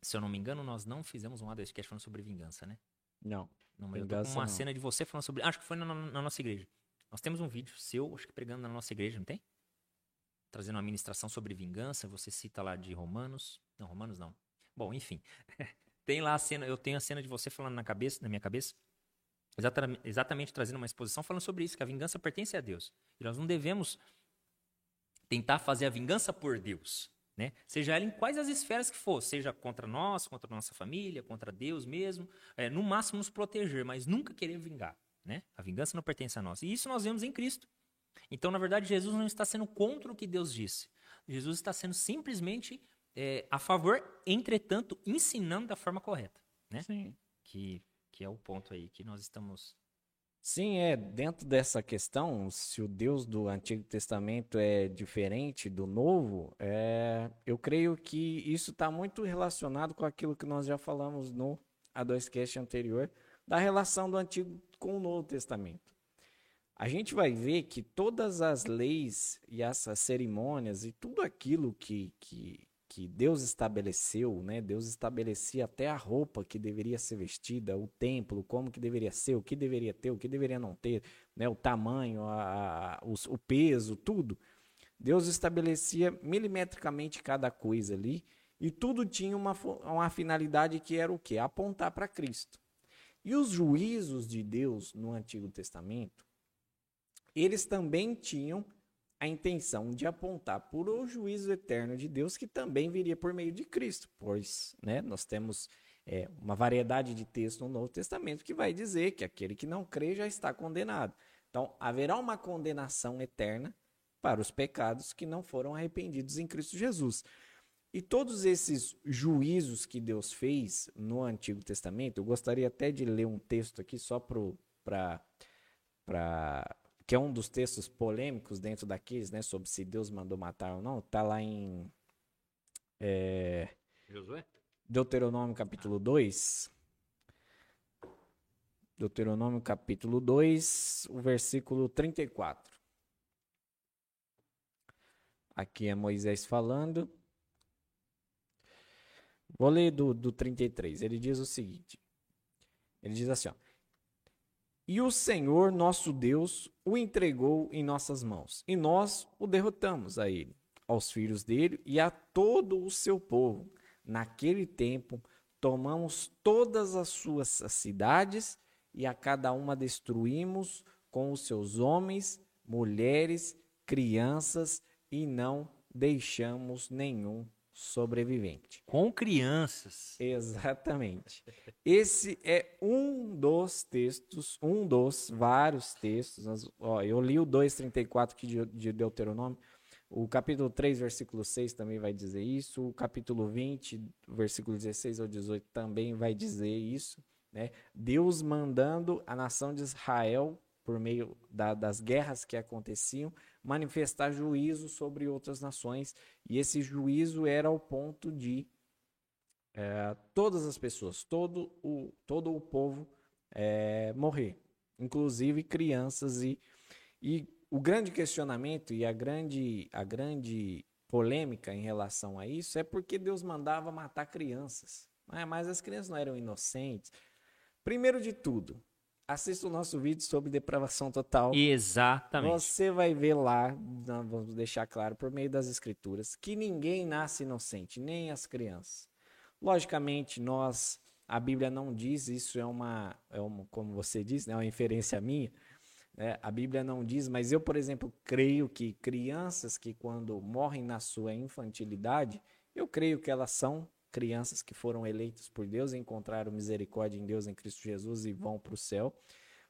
se eu não me engano, nós não fizemos um ADScast falando sobre vingança, né? Não. Não, mas eu tô com uma não. cena de você falando sobre. Acho que foi na, na, nossa igreja. Nós temos um vídeo seu, acho que pregando na nossa igreja, não tem? Trazendo uma ministração sobre vingança. Você cita lá de Romanos. Não, Romanos não. Bom, enfim. Tem lá a cena, eu tenho a cena de você falando na cabeça, na minha cabeça, exatamente, exatamente trazendo uma exposição falando sobre isso, que a vingança pertence a Deus. E nós não devemos tentar fazer a vingança por Deus, né? Seja ela em quais as esferas que for, seja contra nós, contra a nossa família, contra Deus mesmo, é, no máximo nos proteger, mas nunca querer vingar, né? A vingança não pertence a nós. E isso nós vemos em Cristo. Então, na verdade, Jesus não está sendo contra o que Deus disse. Jesus está sendo simplesmente é, a favor, entretanto, ensinando da forma correta, né? Sim. Que, que é o ponto aí que nós estamos. Sim, é dentro dessa questão, se o Deus do Antigo Testamento é diferente do Novo, é, eu creio que isso está muito relacionado com aquilo que nós já falamos no A2Cast anterior, da relação do Antigo com o Novo Testamento. A gente vai ver que todas as leis e essas cerimônias e tudo aquilo que, que que Deus estabeleceu, né? Deus estabelecia até a roupa que deveria ser vestida, o templo, como que deveria ser, o que deveria ter, o que deveria não ter, né? O tamanho, a, a, o, peso, tudo. Deus estabelecia milimetricamente cada coisa ali e tudo tinha uma, uma finalidade que era o quê? Apontar para Cristo. E os juízos de Deus no Antigo Testamento, eles também tinham a intenção de apontar por o juízo eterno de Deus que também viria por meio de Cristo, pois né, nós temos é, uma variedade de textos no Novo Testamento que vai dizer que aquele que não crê já está condenado. Então, haverá uma condenação eterna para os pecados que não foram arrependidos em Cristo Jesus. E todos esses juízos que Deus fez no Antigo Testamento, eu gostaria até de ler um texto aqui só para que é um dos textos polêmicos dentro daqueles, né, sobre se Deus mandou matar ou não, tá lá em é, Josué? Deuteronômio capítulo 2. Deuteronômio capítulo 2, o versículo 34. Aqui é Moisés falando. Vou ler do, do 33. Ele diz o seguinte: ele diz assim, ó, e o Senhor nosso Deus o entregou em nossas mãos, e nós o derrotamos a ele, aos filhos dele e a todo o seu povo. Naquele tempo, tomamos todas as suas cidades e a cada uma destruímos com os seus homens, mulheres, crianças e não deixamos nenhum sobrevivente. Com crianças. Exatamente. Esse é um dos textos, um dos vários textos. Ó, eu li o 2,34 aqui de, de Deuteronômio, O capítulo 3, versículo 6 também vai dizer isso. O capítulo 20, versículo 16 ao 18 também vai dizer isso. Né? Deus mandando a nação de Israel, por meio da, das guerras que aconteciam, manifestar juízo sobre outras nações. E esse juízo era ao ponto de é, todas as pessoas, todo o, todo o povo é, morrer, inclusive crianças. E, e o grande questionamento e a grande, a grande polêmica em relação a isso é porque Deus mandava matar crianças. Né? Mas as crianças não eram inocentes. Primeiro de tudo, assista o nosso vídeo sobre depravação total. Exatamente. Você vai ver lá, vamos deixar claro por meio das escrituras, que ninguém nasce inocente, nem as crianças. Logicamente, nós, a Bíblia não diz, isso é uma, é uma como você disse, né, uma inferência minha, né? A Bíblia não diz, mas eu, por exemplo, creio que crianças que quando morrem na sua infantilidade, eu creio que elas são crianças que foram eleitas por Deus, encontraram misericórdia em Deus, em Cristo Jesus e vão para o céu.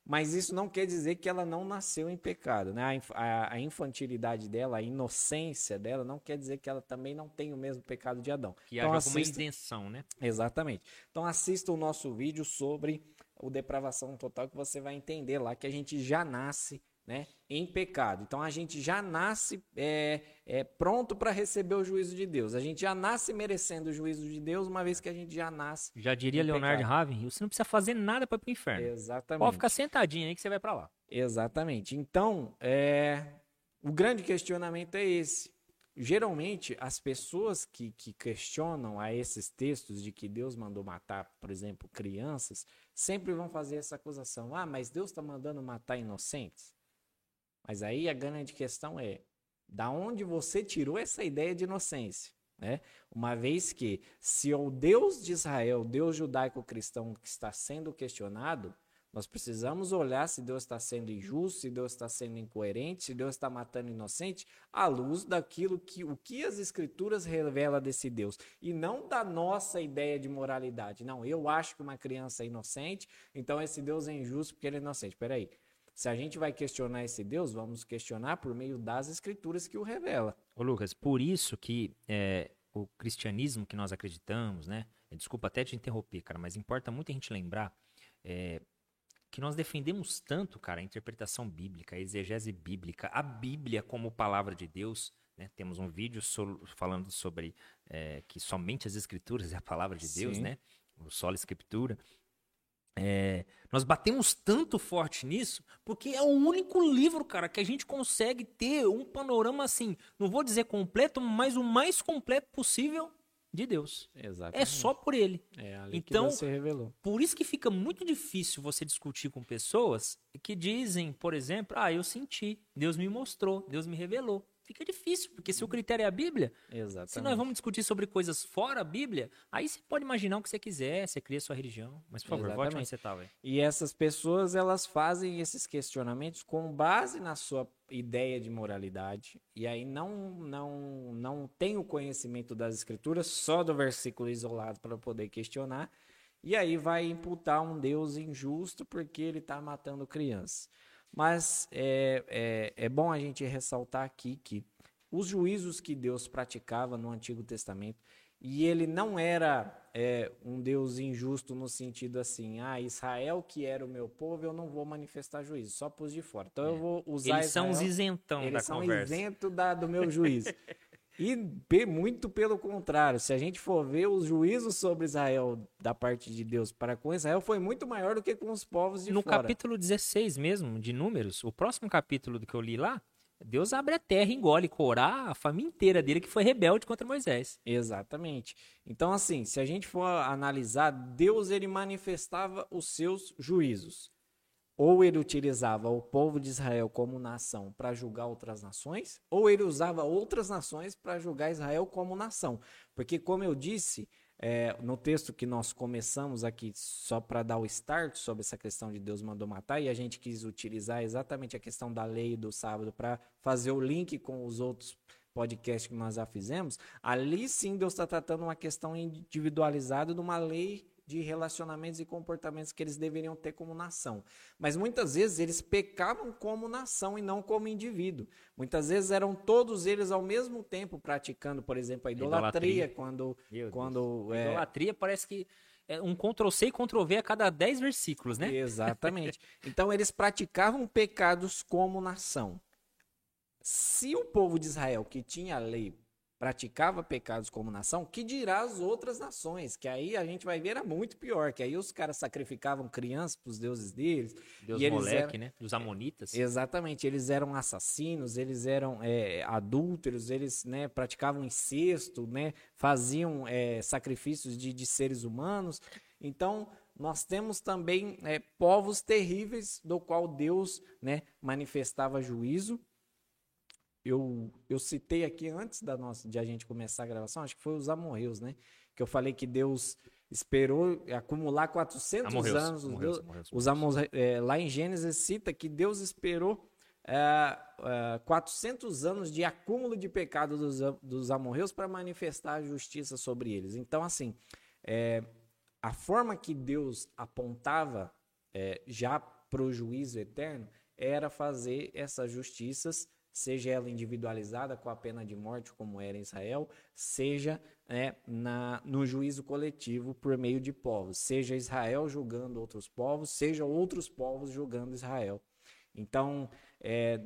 Mas isso não quer dizer que ela não nasceu em pecado. Né? A, a, infantilidade dela, a inocência dela, não quer dizer que ela também não tem o mesmo pecado de Adão. Que então, haja assista... alguma isenção, né? Exatamente. Então assista o nosso vídeo sobre o depravação total que você vai entender lá que a gente já nasce né, em pecado. Então a gente já nasce é, é pronto para receber o juízo de Deus. A gente já nasce merecendo o juízo de Deus, uma vez que a gente já nasce. Já diria Leonardo Raven, você não precisa fazer nada para ir para o inferno. Exatamente. Pode ficar sentadinho aí que você vai para lá. Exatamente. Então, é, o grande questionamento é esse geralmente as pessoas que, que questionam a esses textos de que Deus mandou matar, por exemplo, crianças, sempre vão fazer essa acusação: ah, mas Deus está mandando matar inocentes. Mas aí a grande questão é: da onde você tirou essa ideia de inocência? Né? Uma vez que, se o Deus de Israel, Deus judaico-cristão que está sendo questionado, nós precisamos olhar se Deus está sendo injusto, se Deus está sendo incoerente, se Deus está matando inocente, à luz daquilo que o que as escrituras revela desse Deus e não da nossa ideia de moralidade. Não, eu acho que uma criança é inocente, então esse Deus é injusto porque ele é inocente. Peraí. Se a gente vai questionar esse Deus, vamos questionar por meio das escrituras que o revela. Ô Lucas, por isso que é, o cristianismo que nós acreditamos, né? Desculpa até te interromper, cara, mas importa muito a gente lembrar é, que nós defendemos tanto, cara, a interpretação bíblica, a exegese bíblica, a Bíblia como palavra de Deus. Né? Temos um vídeo so falando sobre é, que somente as escrituras é a palavra de Deus, Sim. né? O solo escritura. É, nós batemos tanto forte nisso porque é o único livro, cara, que a gente consegue ter um panorama assim, não vou dizer completo, mas o mais completo possível de Deus. Exatamente. É só por ele. É então. Por isso que fica muito difícil você discutir com pessoas que dizem, por exemplo, ah, eu senti, Deus me mostrou, Deus me revelou fica difícil, porque se o critério é a Bíblia, Exatamente. se nós vamos discutir sobre coisas fora a Bíblia, aí você pode imaginar o que você quiser, você cria sua religião. Mas, por favor, Exatamente. volte onde você estava. Tá, e essas pessoas, elas fazem esses questionamentos com base na sua ideia de moralidade, e aí não, não, não tem o conhecimento das escrituras, só do versículo isolado para poder questionar, e aí vai imputar um Deus injusto porque ele está matando crianças. Mas é, é, é bom a gente ressaltar aqui que os juízos que Deus praticava no Antigo Testamento, e ele não era é, um Deus injusto no sentido assim, ah, Israel que era o meu povo, eu não vou manifestar juízo, só pus de fora. Então é. eu vou usar Eles Israel, são os isentão eles da são conversa. isento da, do meu juízo. E muito pelo contrário, se a gente for ver os juízos sobre Israel da parte de Deus para com Israel foi muito maior do que com os povos de no fora. No capítulo 16 mesmo, de Números, o próximo capítulo do que eu li lá, Deus abre a terra e engole Corá, a família inteira dele que foi rebelde contra Moisés. Exatamente. Então assim, se a gente for analisar, Deus ele manifestava os seus juízos ou ele utilizava o povo de Israel como nação para julgar outras nações, ou ele usava outras nações para julgar Israel como nação. Porque, como eu disse, é, no texto que nós começamos aqui, só para dar o start sobre essa questão de Deus mandou matar, e a gente quis utilizar exatamente a questão da lei do sábado para fazer o link com os outros podcasts que nós já fizemos, ali sim Deus está tratando uma questão individualizada de uma lei de relacionamentos e comportamentos que eles deveriam ter como nação. Mas muitas vezes eles pecavam como nação e não como indivíduo. Muitas vezes eram todos eles ao mesmo tempo praticando, por exemplo, a idolatria, idolatria. quando. quando é... Idolatria parece que é um Ctrl-C e Ctrl-V a cada 10 versículos, né? Exatamente. então eles praticavam pecados como nação. Se o povo de Israel, que tinha a lei praticava pecados como nação, que dirá as outras nações, que aí a gente vai ver era muito pior, que aí os caras sacrificavam crianças para os deuses deles. Deus e moleque, eram, né? Dos amonitas. Exatamente, eles eram assassinos, eles eram é, adúlteros, eles né, praticavam incesto, né, faziam é, sacrifícios de, de seres humanos. Então, nós temos também é, povos terríveis do qual Deus né, manifestava juízo eu, eu citei aqui antes da nossa, de a gente começar a gravação, acho que foi os amorreus, né? Que eu falei que Deus esperou acumular 400 amorreus, anos. Amorreus, Deus, amorreus, os amorreus, é, lá em Gênesis cita que Deus esperou é, é, 400 anos de acúmulo de pecado dos, dos amorreus para manifestar a justiça sobre eles. Então, assim, é, a forma que Deus apontava é, já para o juízo eterno era fazer essas justiças seja ela individualizada com a pena de morte, como era em Israel, seja né, na, no juízo coletivo por meio de povos, seja Israel julgando outros povos, seja outros povos julgando Israel. Então, é,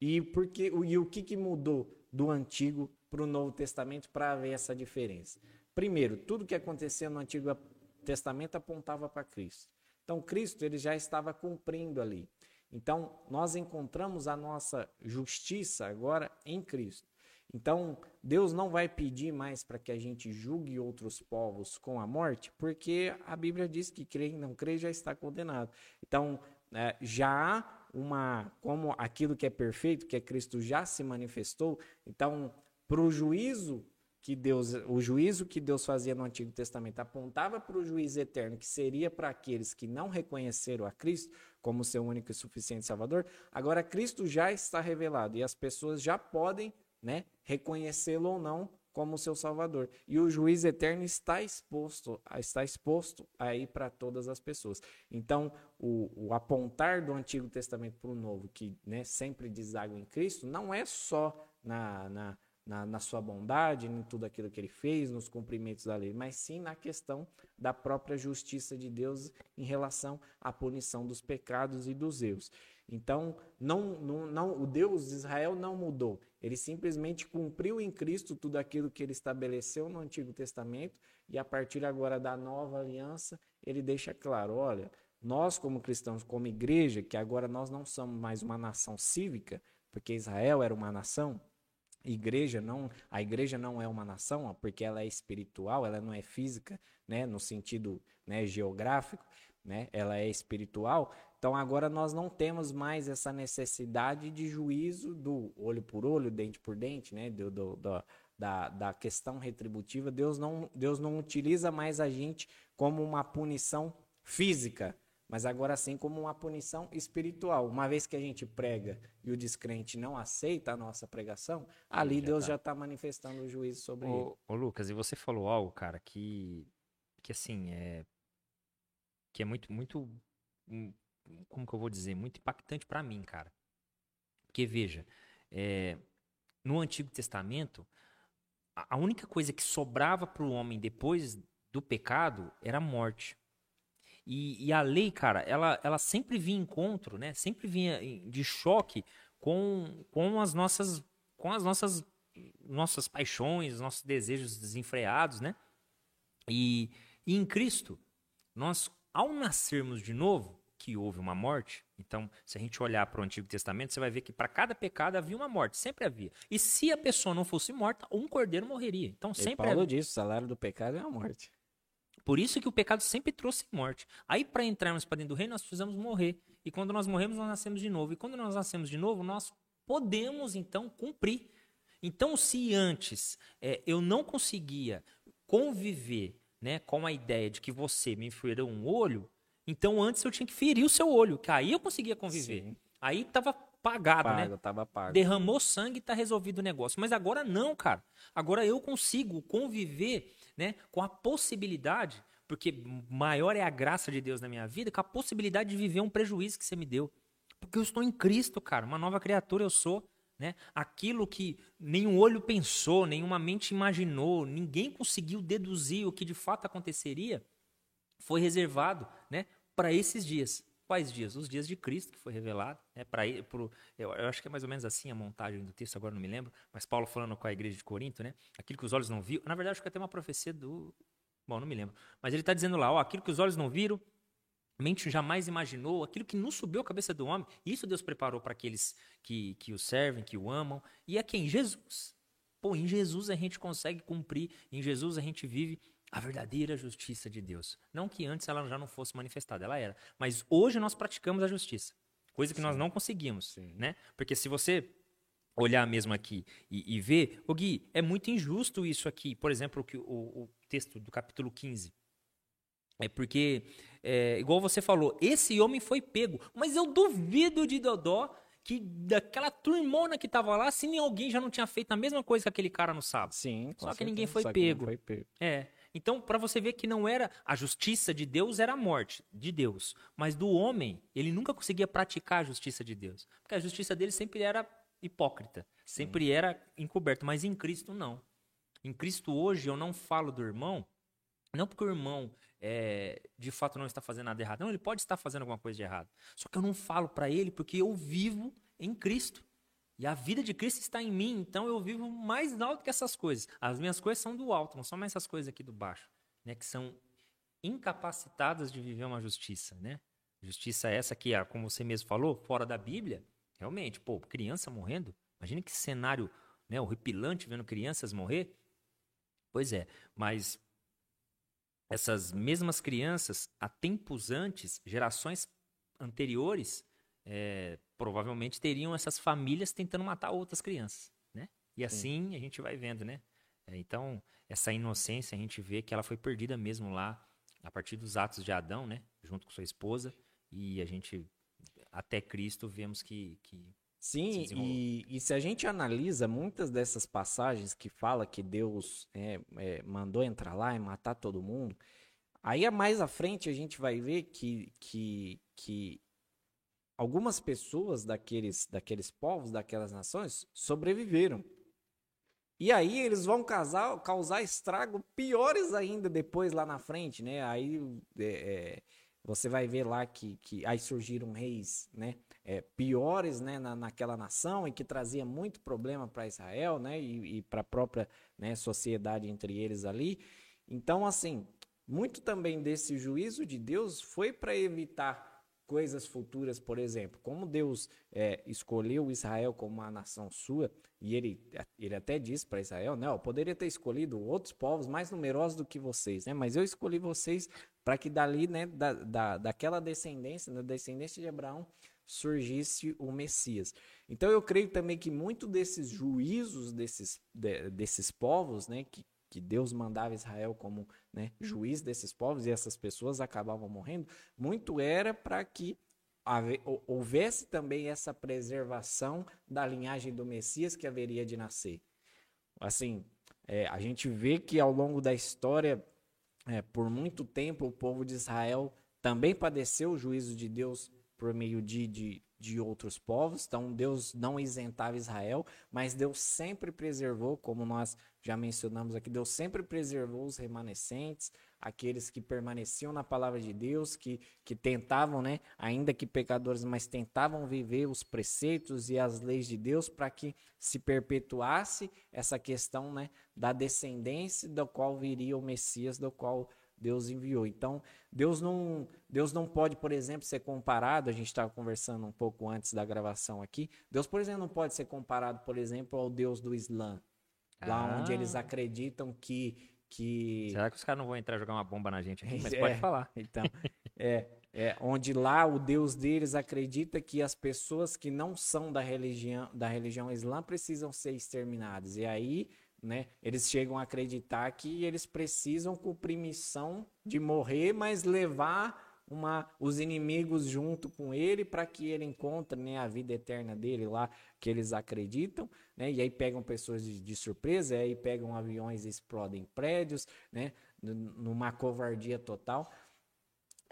e, porque, e o que, que mudou do Antigo para o Novo Testamento para haver essa diferença? Primeiro, tudo que acontecia no Antigo Testamento apontava para Cristo. Então, Cristo ele já estava cumprindo ali. Então, nós encontramos a nossa justiça agora em Cristo. Então, Deus não vai pedir mais para que a gente julgue outros povos com a morte, porque a Bíblia diz que e não crê já está condenado. Então, é, já há uma, como aquilo que é perfeito, que é Cristo, já se manifestou. Então, para o juízo que Deus, o juízo que Deus fazia no Antigo Testamento apontava para o juízo eterno, que seria para aqueles que não reconheceram a Cristo como seu único e suficiente Salvador. Agora Cristo já está revelado e as pessoas já podem, né, reconhecê-lo ou não como seu Salvador. E o juízo eterno está exposto, está exposto aí para todas as pessoas. Então, o, o apontar do Antigo Testamento para o Novo, que né, sempre deságua em Cristo, não é só na, na na, na, sua bondade, em tudo aquilo que ele fez, nos cumprimentos da lei, mas sim na questão da própria justiça de Deus em relação à punição dos pecados e dos erros. Então, não, não, não, o Deus de Israel não mudou. Ele simplesmente cumpriu em Cristo tudo aquilo que ele estabeleceu no Antigo Testamento e a partir agora da nova aliança, ele deixa claro, olha, nós como cristãos, como igreja, que agora nós não somos mais uma nação cívica, porque Israel era uma nação, igreja não a igreja não é uma nação porque ela é espiritual ela não é física né no sentido né, geográfico né ela é espiritual. Então agora nós não temos mais essa necessidade de juízo do olho por olho dente por dente né do, do, do da, da questão retributiva. Deus não Deus não utiliza mais a gente como uma punição física mas agora sim como uma punição espiritual. Uma vez que a gente prega e o descrente não aceita a nossa pregação, ali já Deus tá. já está manifestando o juízo sobre ô, ele. Ô Lucas, e você falou algo, cara, que, que assim, é que é muito, muito, hum, como que eu vou dizer, muito impactante para mim, cara. Porque veja, é, no Antigo Testamento, a única coisa que sobrava para o homem depois do pecado era a morte. E, e, a lei, cara, ela, ela sempre vinha em encontro, né? Sempre vinha de choque com, com as nossas com as nossas nossas paixões, nossos desejos desenfreados, né? E, e em Cristo, nós ao nascermos de novo, que houve uma morte. Então, se a gente olhar para o Antigo Testamento, você vai ver que para cada pecado havia uma morte, sempre havia. E se a pessoa não fosse morta, um cordeiro morreria. Então, sempre e Paulo havia. diz, o salário do pecado é a morte. Por isso que o pecado sempre trouxe morte. Aí, para entrarmos para dentro do reino, nós precisamos morrer. E quando nós morremos, nós nascemos de novo. E quando nós nascemos de novo, nós podemos, então, cumprir. Então, se antes é, eu não conseguia conviver né, com a ideia de que você me feriu um olho, então antes eu tinha que ferir o seu olho, que aí eu conseguia conviver. Sim. Aí estava pagado, né? né? Tava pago. Derramou sangue e está resolvido o negócio. Mas agora não, cara. Agora eu consigo conviver né, com a possibilidade, porque maior é a graça de Deus na minha vida que a possibilidade de viver um prejuízo que você me deu. Porque eu estou em Cristo, cara, uma nova criatura eu sou. Né? Aquilo que nenhum olho pensou, nenhuma mente imaginou, ninguém conseguiu deduzir o que de fato aconteceria, foi reservado né, para esses dias. Quais dias? Os dias de Cristo que foi revelado. Né, pra, pro, eu, eu, acho que é mais ou menos assim a montagem do texto, agora não me lembro, mas Paulo falando com a igreja de Corinto, né? Aquilo que os olhos não viram. Na verdade, acho que até uma profecia do. Bom, não me lembro. Mas ele está dizendo lá, ó, aquilo que os olhos não viram, mente jamais imaginou, aquilo que não subiu a cabeça do homem, isso Deus preparou para aqueles que, que o servem, que o amam. E é quem? Jesus. Pô, em Jesus a gente consegue cumprir, em Jesus a gente vive a verdadeira justiça de Deus. Não que antes ela já não fosse manifestada, ela era. Mas hoje nós praticamos a justiça, coisa que Sim. nós não conseguimos, Sim. né? Porque se você olhar mesmo aqui e, e ver, o Gui, é muito injusto isso aqui. Por exemplo, o, o, o texto do capítulo 15. É porque, é, igual você falou, esse homem foi pego. Mas eu duvido de Dodó que daquela turmona que tava lá, se nem alguém já não tinha feito a mesma coisa que aquele cara no sábado. Sim, Só que ninguém foi pego. foi pego. É. Então, para você ver que não era a justiça de Deus era a morte de Deus, mas do homem, ele nunca conseguia praticar a justiça de Deus, porque a justiça dele sempre era hipócrita, sempre Sim. era encoberto, mas em Cristo não. Em Cristo hoje eu não falo do irmão, não porque o irmão é, de fato não está fazendo nada errado. Não, ele pode estar fazendo alguma coisa de errado. Só que eu não falo para ele porque eu vivo em Cristo. E a vida de Cristo está em mim, então eu vivo mais alto que essas coisas. As minhas coisas são do alto, não são mais essas coisas aqui do baixo, né, que são incapacitadas de viver uma justiça, né? Justiça essa que, como você mesmo falou, fora da Bíblia, realmente, pô, criança morrendo, imagina que cenário, né, horripilante vendo crianças morrer. Pois é, mas essas mesmas crianças, há tempos antes, gerações anteriores, é, provavelmente teriam essas famílias tentando matar outras crianças, né? E assim Sim. a gente vai vendo, né? É, então, essa inocência a gente vê que ela foi perdida mesmo lá, a partir dos atos de Adão, né? Junto com sua esposa, e a gente, até Cristo, vemos que, que Sim, e, e, se a gente analisa muitas dessas passagens que fala que Deus é, é, mandou entrar lá e matar todo mundo, aí mais à frente a gente vai ver que, que, que algumas pessoas daqueles, daqueles povos, daquelas nações, sobreviveram. E aí eles vão causar, causar estrago piores ainda depois lá na frente, né? Aí é, é você vai ver lá que, que aí surgiram reis, né? é, piores né, na, naquela nação e que trazia muito problema para Israel né, e, e para a própria né, sociedade entre eles ali. Então, assim, muito também desse juízo de Deus foi para evitar coisas futuras, por exemplo, como Deus é, escolheu Israel como uma nação sua, e ele, ele até disse para Israel, né, eu poderia ter escolhido outros povos mais numerosos do que vocês, né, mas eu escolhi vocês para que dali, né, da, da, daquela descendência, da descendência de Abraão, surgisse o Messias. Então eu creio também que muito desses juízos desses, de, desses povos, né, que, que Deus mandava Israel como né, juiz desses povos e essas pessoas acabavam morrendo, muito era para que houvesse também essa preservação da linhagem do Messias que haveria de nascer. Assim, é, a gente vê que ao longo da história, é, por muito tempo, o povo de Israel também padeceu o juízo de Deus por meio de, de, de outros povos. Então, Deus não isentava Israel, mas Deus sempre preservou, como nós já mencionamos aqui, Deus sempre preservou os remanescentes, aqueles que permaneciam na palavra de Deus, que, que tentavam, né, ainda que pecadores, mas tentavam viver os preceitos e as leis de Deus para que se perpetuasse essa questão né, da descendência, do qual viria o Messias, do qual Deus enviou. Então, Deus não, Deus não pode, por exemplo, ser comparado, a gente estava conversando um pouco antes da gravação aqui, Deus, por exemplo, não pode ser comparado, por exemplo, ao Deus do Islã, ah. lá onde eles acreditam que, que... Será que os caras não vão entrar jogar uma bomba na gente aqui? Mas é, pode falar. Então, é, é, onde lá o Deus deles acredita que as pessoas que não são da religião, da religião islã precisam ser exterminadas. E aí né? Eles chegam a acreditar que eles precisam cumprir missão de morrer, mas levar uma, os inimigos junto com ele para que ele encontre né, a vida eterna dele lá que eles acreditam, né? E aí pegam pessoas de, de surpresa, aí pegam aviões e explodem prédios, né? numa covardia total.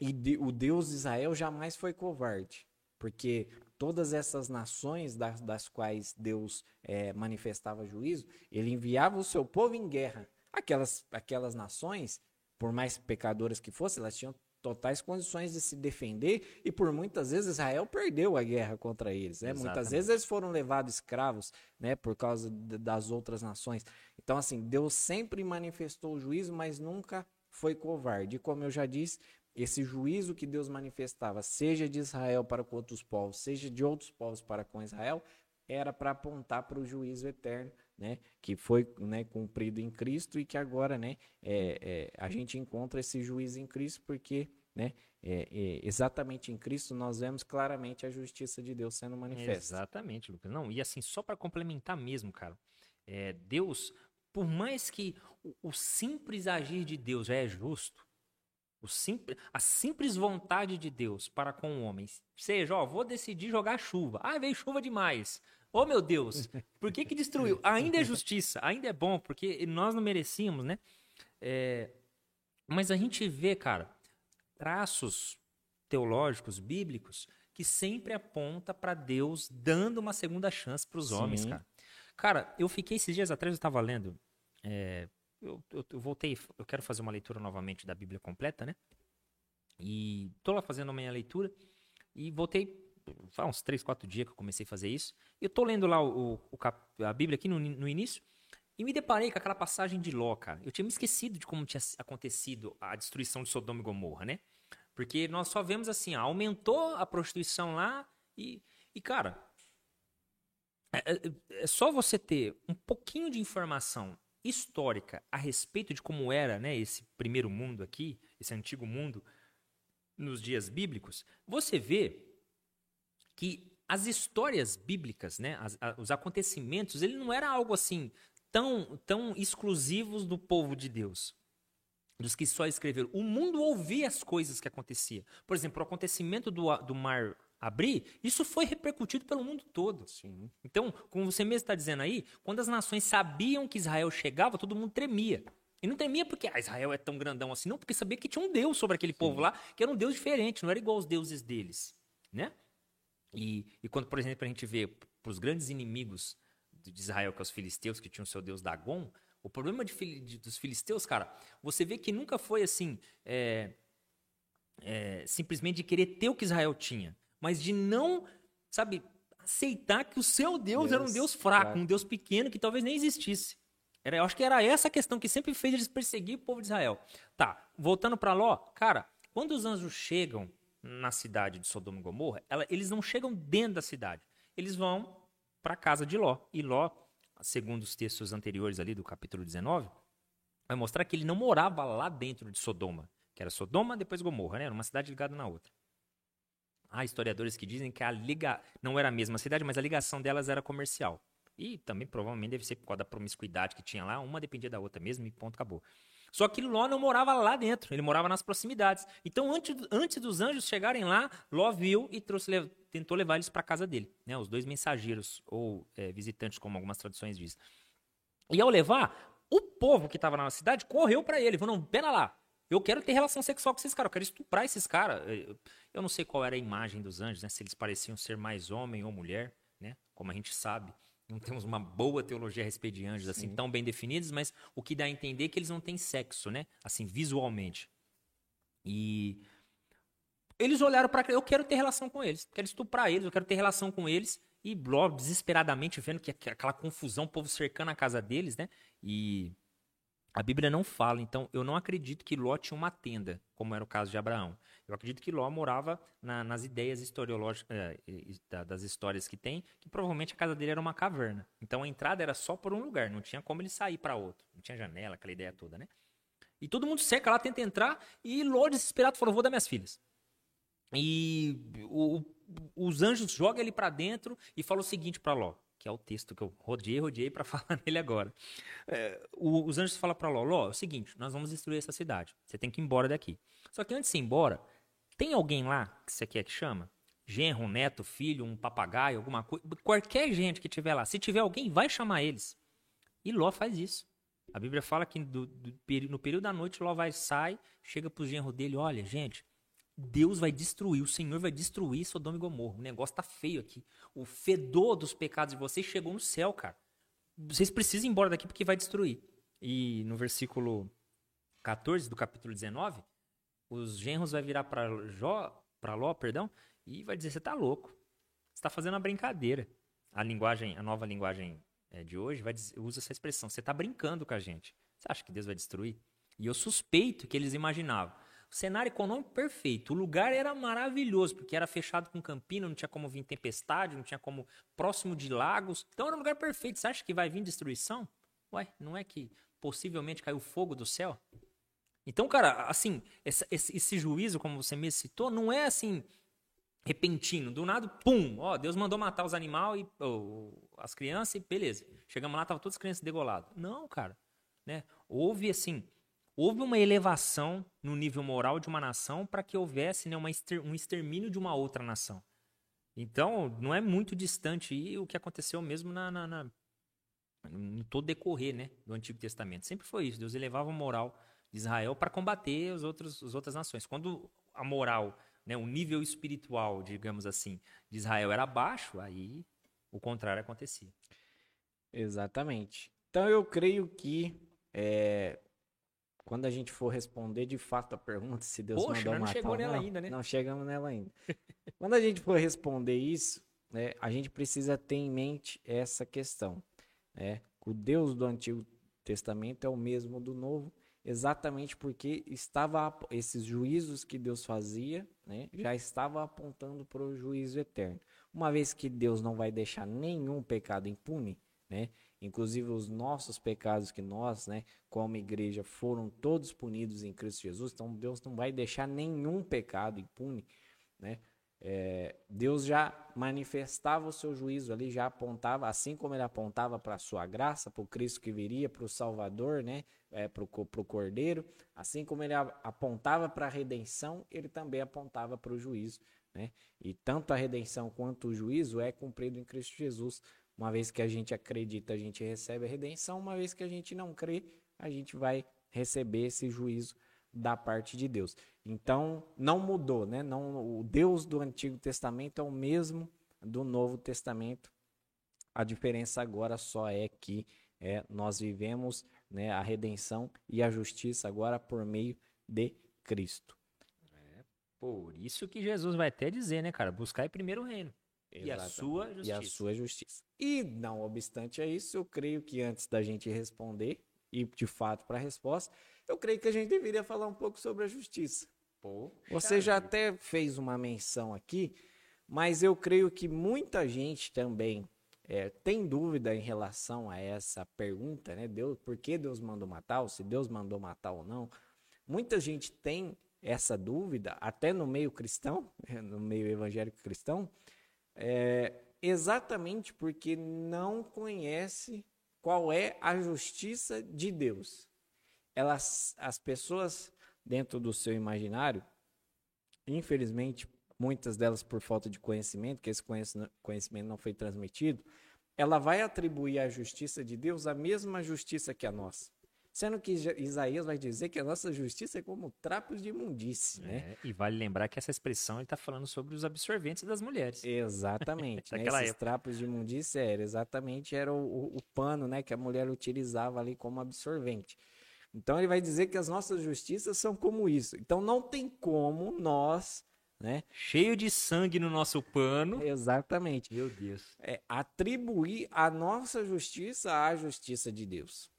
E de, o Deus de Israel jamais foi covarde, porque todas essas nações das, das quais Deus é, manifestava juízo, ele enviava o seu povo em guerra. Aquelas, aquelas nações, por mais pecadoras que fossem, elas tinham totais condições de se defender e por muitas vezes Israel perdeu a guerra contra eles, né? Muitas vezes eles foram levados escravos, né, por causa de, das outras nações. Então assim, Deus sempre manifestou o juízo, mas nunca foi covarde. E como eu já disse, esse juízo que Deus manifestava, seja de Israel para com outros povos, seja de outros povos para com Israel, era para apontar para o juízo eterno, né, que foi né, cumprido em Cristo e que agora, né, é, é, a gente encontra esse juízo em Cristo porque, né, é, é exatamente em Cristo nós vemos claramente a justiça de Deus sendo manifesta. Exatamente, Lucas. Não, e assim só para complementar mesmo, cara, é, Deus, por mais que o, o simples agir de Deus já é justo, a simples vontade de Deus para com o homem, seja, ó, vou decidir jogar chuva. Ah, veio chuva demais. Oh, meu Deus, por que que destruiu? Ainda é justiça, ainda é bom, porque nós não merecíamos, né? É, mas a gente vê, cara, traços teológicos, bíblicos, que sempre aponta para Deus dando uma segunda chance para os homens, cara. Cara, eu fiquei esses dias atrás, eu estava lendo é, eu, eu, eu, voltei, eu quero fazer uma leitura novamente da Bíblia completa, né? E tô lá fazendo a minha leitura e voltei, faz uns 3, 4 dias que eu comecei a fazer isso. Eu tô lendo lá o, o, a Bíblia aqui no, no início e me deparei com aquela passagem de Ló, cara. Eu tinha me esquecido de como tinha acontecido a destruição de Sodoma e Gomorra, né? Porque nós só vemos assim, aumentou a prostituição lá e, e cara, é, é, é só você ter um pouquinho de informação histórica a respeito de como era né, esse primeiro mundo aqui, esse antigo mundo, nos dias bíblicos, você vê que as histórias bíblicas, né, as, a, os acontecimentos, ele não era algo assim tão, tão exclusivos do povo de Deus, dos que só escreveram. O mundo ouvia as coisas que aconteciam. Por exemplo, o acontecimento do, do mar abrir, isso foi repercutido pelo mundo todo. Sim. Então, como você mesmo está dizendo aí, quando as nações sabiam que Israel chegava, todo mundo tremia. E não tremia porque ah, Israel é tão grandão assim, não, porque sabia que tinha um Deus sobre aquele Sim. povo lá, que era um Deus diferente, não era igual aos deuses deles, né? E, e quando, por exemplo, a gente vê para os grandes inimigos de Israel, que é os filisteus, que tinham o seu deus Dagon, o problema de, de, dos filisteus, cara, você vê que nunca foi assim, é, é, simplesmente de querer ter o que Israel tinha mas de não, sabe, aceitar que o seu Deus, Deus era um Deus fraco, claro. um Deus pequeno que talvez nem existisse. Era, eu acho que era essa a questão que sempre fez eles perseguir o povo de Israel. Tá, voltando para Ló, cara, quando os anjos chegam na cidade de Sodoma e Gomorra, ela, eles não chegam dentro da cidade. Eles vão para a casa de Ló. E Ló, segundo os textos anteriores ali do capítulo 19, vai mostrar que ele não morava lá dentro de Sodoma, que era Sodoma, depois Gomorra, né? Era uma cidade ligada na outra. Há historiadores que dizem que a liga não era a mesma cidade, mas a ligação delas era comercial. E também provavelmente deve ser por causa da promiscuidade que tinha lá, uma dependia da outra mesmo e ponto, acabou. Só que Ló não morava lá dentro, ele morava nas proximidades. Então, antes, antes dos anjos chegarem lá, Ló viu e trouxe, tentou levar eles para casa dele. Né? Os dois mensageiros, ou é, visitantes, como algumas traduções dizem. E ao levar, o povo que estava na cidade correu para ele. Falou: não, pera lá, eu quero ter relação sexual com esses caras, eu quero estuprar esses caras. Eu não sei qual era a imagem dos anjos, né? Se eles pareciam ser mais homem ou mulher, né? Como a gente sabe. Não temos uma boa teologia a respeito de anjos, assim, Sim. tão bem definidos, mas o que dá a entender é que eles não têm sexo, né? Assim, visualmente. E eles olharam para eu quero ter relação com eles, quero estuprar eles, eu quero ter relação com eles. E logo, desesperadamente, vendo que aquela confusão, o povo cercando a casa deles, né? E a Bíblia não fala, então eu não acredito que Ló tinha uma tenda, como era o caso de Abraão. Eu acredito que Ló morava na, nas ideias historiológicas é, das histórias que tem, que provavelmente a casa dele era uma caverna. Então a entrada era só por um lugar, não tinha como ele sair para outro. Não tinha janela, aquela ideia toda, né? E todo mundo cerca lá, tenta entrar, e Ló desesperado falou: vou dar minhas filhas. E o, os anjos jogam ele para dentro e falam o seguinte para Ló: que é o texto que eu rodeei, rodeei para falar nele agora. É, o, os anjos falam para Ló, Ló, é o seguinte, nós vamos destruir essa cidade, você tem que ir embora daqui. Só que antes de ir embora, tem alguém lá que você quer que chama? Genro, neto, filho, um papagaio, alguma coisa. Qualquer gente que tiver lá, se tiver alguém, vai chamar eles. E Ló faz isso. A Bíblia fala que do, do, no período da noite Ló vai, sai, chega pro genro dele, olha, gente, Deus vai destruir, o Senhor vai destruir Sodoma e Gomorra. O negócio tá feio aqui. O fedor dos pecados de vocês chegou no céu, cara. Vocês precisam ir embora daqui porque vai destruir. E no versículo 14 do capítulo 19, os genros vai virar para Jó, para Ló, perdão, e vai dizer: "Você tá louco. Você está fazendo uma brincadeira". A linguagem, a nova linguagem é, de hoje vai dizer, usa essa expressão: "Você está brincando com a gente. Você acha que Deus vai destruir?". E eu suspeito que eles imaginavam. O cenário econômico perfeito. O lugar era maravilhoso, porque era fechado com campina, não tinha como vir tempestade, não tinha como próximo de lagos. Então era um lugar perfeito. Você acha que vai vir destruição? Ué, não é que possivelmente caiu fogo do céu? Então, cara, assim, esse, esse, esse juízo, como você me citou, não é assim repentino, do nada, pum, ó, Deus mandou matar os animais e as crianças e beleza. Chegamos lá, tava todas as crianças degoladas. Não, cara, né? Houve assim, houve uma elevação no nível moral de uma nação para que houvesse né, exter um extermínio de uma outra nação. Então, não é muito distante e o que aconteceu mesmo na, na, na todo decorrer né, do Antigo Testamento. Sempre foi isso. Deus elevava a moral de Israel para combater os outros, as outras nações. Quando a moral, né, o nível espiritual, digamos assim, de Israel era baixo, aí o contrário acontecia. Exatamente. Então eu creio que é, quando a gente for responder de fato a pergunta se Deus Poxa, mandou não matar chegou ou nela não, ainda, né? não chegamos nela ainda. quando a gente for responder isso, né, a gente precisa ter em mente essa questão. Né? O Deus do Antigo Testamento é o mesmo do Novo exatamente porque estava esses juízos que Deus fazia, né, já estava apontando para o juízo eterno. Uma vez que Deus não vai deixar nenhum pecado impune, né, inclusive os nossos pecados que nós, né, como igreja, foram todos punidos em Cristo Jesus, então Deus não vai deixar nenhum pecado impune, né, é, Deus já manifestava o seu juízo ali, já apontava, assim como ele apontava para a sua graça, para o Cristo que viria, para o Salvador, né, é, para o Cordeiro, assim como ele apontava para a redenção, ele também apontava para o juízo. Né? E tanto a redenção quanto o juízo é cumprido em Cristo Jesus. Uma vez que a gente acredita, a gente recebe a redenção, uma vez que a gente não crê, a gente vai receber esse juízo da parte de Deus. Então, não mudou, né? Não, o Deus do Antigo Testamento é o mesmo do Novo Testamento. A diferença agora só é que é, nós vivemos né, a redenção e a justiça agora por meio de Cristo. É por isso que Jesus vai até dizer, né, cara? Buscar primeiro o reino. E a sua justiça. E a sua justiça. E, não obstante a isso, eu creio que antes da gente responder, e de fato para a resposta, eu creio que a gente deveria falar um pouco sobre a justiça. Pô, Você já até fez uma menção aqui, mas eu creio que muita gente também é, tem dúvida em relação a essa pergunta, né? Deus, por que Deus mandou matar, ou se Deus mandou matar ou não. Muita gente tem essa dúvida, até no meio cristão, no meio evangélico cristão, é, exatamente porque não conhece qual é a justiça de Deus elas, as pessoas dentro do seu imaginário, infelizmente, muitas delas por falta de conhecimento, que esse conhecimento não foi transmitido, ela vai atribuir à justiça de Deus a mesma justiça que a nossa. Sendo que Isaías vai dizer que a nossa justiça é como trapos de imundície, né? É, e vale lembrar que essa expressão ele está falando sobre os absorventes das mulheres. Exatamente. né? Esses época. trapos de imundície era exatamente era o, o, o, pano, né, que a mulher utilizava ali como absorvente. Então ele vai dizer que as nossas justiças são como isso. Então não tem como nós, né? Cheio de sangue no nosso pano. Exatamente. Meu Deus. É, atribuir a nossa justiça à justiça de Deus.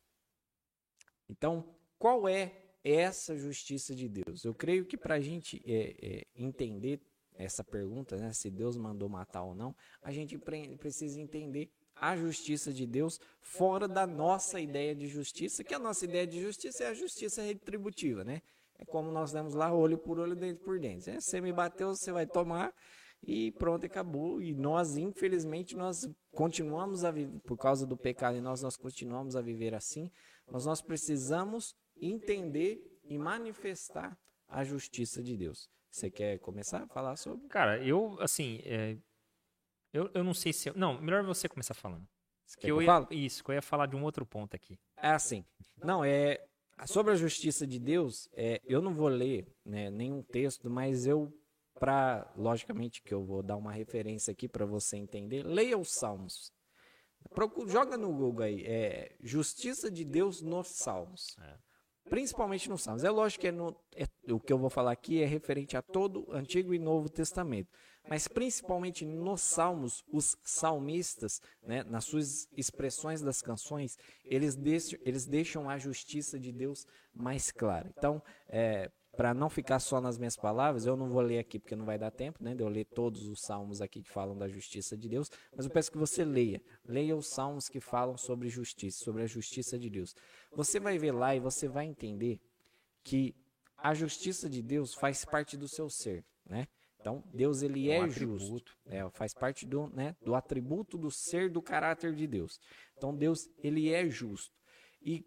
Então, qual é essa justiça de Deus? Eu creio que para a gente é, é, entender essa pergunta, né, se Deus mandou matar ou não, a gente precisa entender a justiça de Deus fora da nossa ideia de justiça, que a nossa ideia de justiça é a justiça retributiva, né? É como nós demos lá, olho por olho, dente por dente. Né? Você me bateu, você vai tomar e pronto, acabou. E nós, infelizmente, nós continuamos a viver, por causa do pecado e nós, nós continuamos a viver assim, mas nós precisamos entender e manifestar a justiça de Deus. Você quer começar a falar sobre? Cara, eu, assim, é, eu, eu não sei se. Eu... Não, melhor você começar falando. que eu, ia, isso, que eu ia falar de um outro ponto aqui. É assim. Não, é. Sobre a justiça de Deus, é, eu não vou ler né, nenhum texto, mas eu, para logicamente que eu vou dar uma referência aqui para você entender, leia os Salmos. Procura, joga no Google aí, é, Justiça de Deus nos Salmos. É. Principalmente nos Salmos. É lógico que é no, é, o que eu vou falar aqui é referente a todo Antigo e Novo Testamento mas principalmente nos salmos, os salmistas, né, nas suas expressões das canções, eles deixam, eles deixam a justiça de Deus mais clara. Então, é, para não ficar só nas minhas palavras, eu não vou ler aqui porque não vai dar tempo, né, de eu ler todos os salmos aqui que falam da justiça de Deus, mas eu peço que você leia, leia os salmos que falam sobre justiça, sobre a justiça de Deus. Você vai ver lá e você vai entender que a justiça de Deus faz parte do seu ser, né? Então, Deus ele é, um é justo, é, faz parte do, né, do atributo do ser do caráter de Deus. Então, Deus ele é justo. E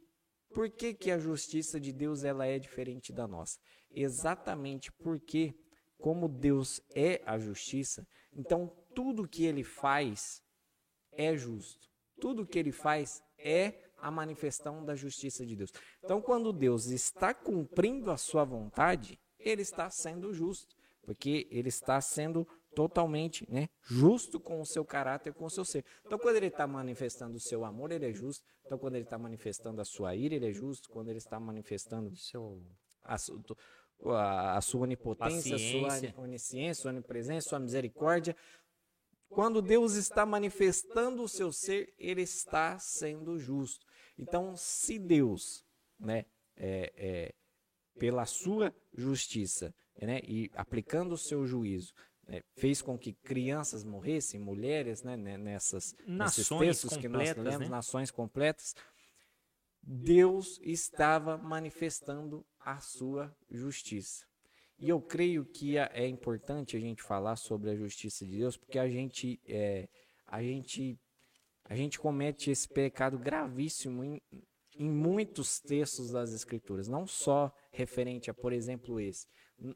por que, que a justiça de Deus ela é diferente da nossa? Exatamente porque, como Deus é a justiça, então tudo que ele faz é justo. Tudo que ele faz é a manifestação da justiça de Deus. Então, quando Deus está cumprindo a sua vontade, ele está sendo justo porque ele está sendo totalmente né, justo com o seu caráter, com o seu ser. Então, quando ele está manifestando o seu amor, ele é justo. Então, quando ele está manifestando a sua ira, ele é justo. Quando ele está manifestando seu, a, a, a sua onipotência, Paciência. a sua onisciência, sua onipresença, sua misericórdia. Quando Deus está manifestando o seu ser, ele está sendo justo. Então, se Deus, né, é, é, pela sua justiça, né, e aplicando o seu juízo, né, fez com que crianças morressem, mulheres, né, nessas, nesses textos que nós lemos, né? nações completas, Deus estava manifestando a sua justiça. E eu creio que é importante a gente falar sobre a justiça de Deus, porque a gente, é, a gente, a gente comete esse pecado gravíssimo em, em muitos textos das Escrituras, não só referente a, por exemplo, esse,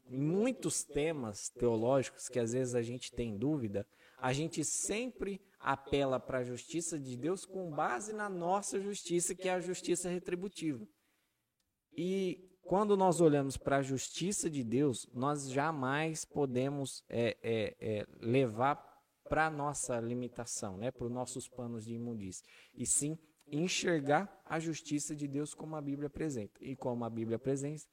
muitos temas teológicos que às vezes a gente tem dúvida, a gente sempre apela para a justiça de Deus com base na nossa justiça, que é a justiça retributiva. E quando nós olhamos para a justiça de Deus, nós jamais podemos é, é, é, levar para a nossa limitação, né, para os nossos panos de imundícia, e sim enxergar a justiça de Deus como a Bíblia apresenta. E como a Bíblia apresenta,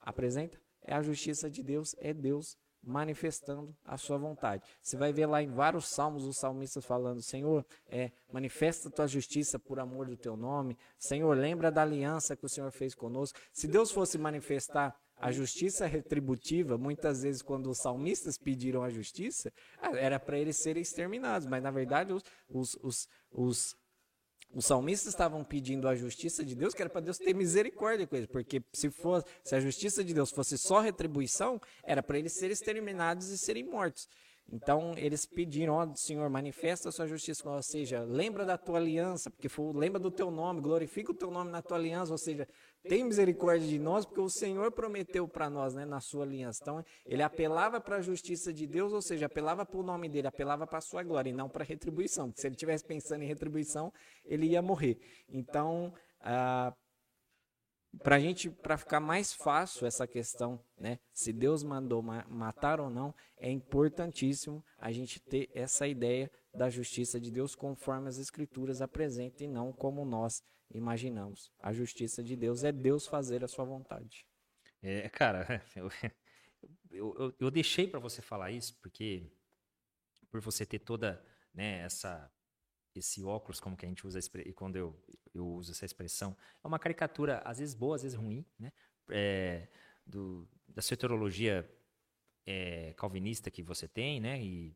apresenta é a justiça de Deus, é Deus manifestando a sua vontade. Você vai ver lá em vários salmos os salmistas falando: Senhor, é, manifesta tua justiça por amor do teu nome. Senhor, lembra da aliança que o Senhor fez conosco. Se Deus fosse manifestar a justiça retributiva, muitas vezes, quando os salmistas pediram a justiça, era para eles serem exterminados, mas na verdade os, os, os, os os salmistas estavam pedindo a justiça de Deus, que era para Deus ter misericórdia com eles, porque se fosse, se a justiça de Deus fosse só retribuição, era para eles serem exterminados e serem mortos. Então eles pediram, ó oh, Senhor, manifesta a sua justiça, ou seja, lembra da tua aliança, porque foi, lembra do teu nome, glorifica o teu nome na tua aliança, ou seja, tem misericórdia de nós, porque o Senhor prometeu para nós, né, na sua aliança. Então ele apelava para a justiça de Deus, ou seja, apelava para o nome dele, apelava para a sua glória, e não para retribuição, se ele estivesse pensando em retribuição, ele ia morrer. Então, ah, para gente, para ficar mais fácil essa questão, né? Se Deus mandou ma matar ou não, é importantíssimo a gente ter essa ideia da justiça de Deus conforme as Escrituras apresentam e não como nós imaginamos. A justiça de Deus é Deus fazer a sua vontade. É, cara, eu, eu, eu deixei para você falar isso porque por você ter toda né, essa esse óculos, como que a gente usa, e quando eu, eu uso essa expressão, é uma caricatura, às vezes boa, às vezes ruim, né? É, do, da soteriologia é, calvinista que você tem, né? E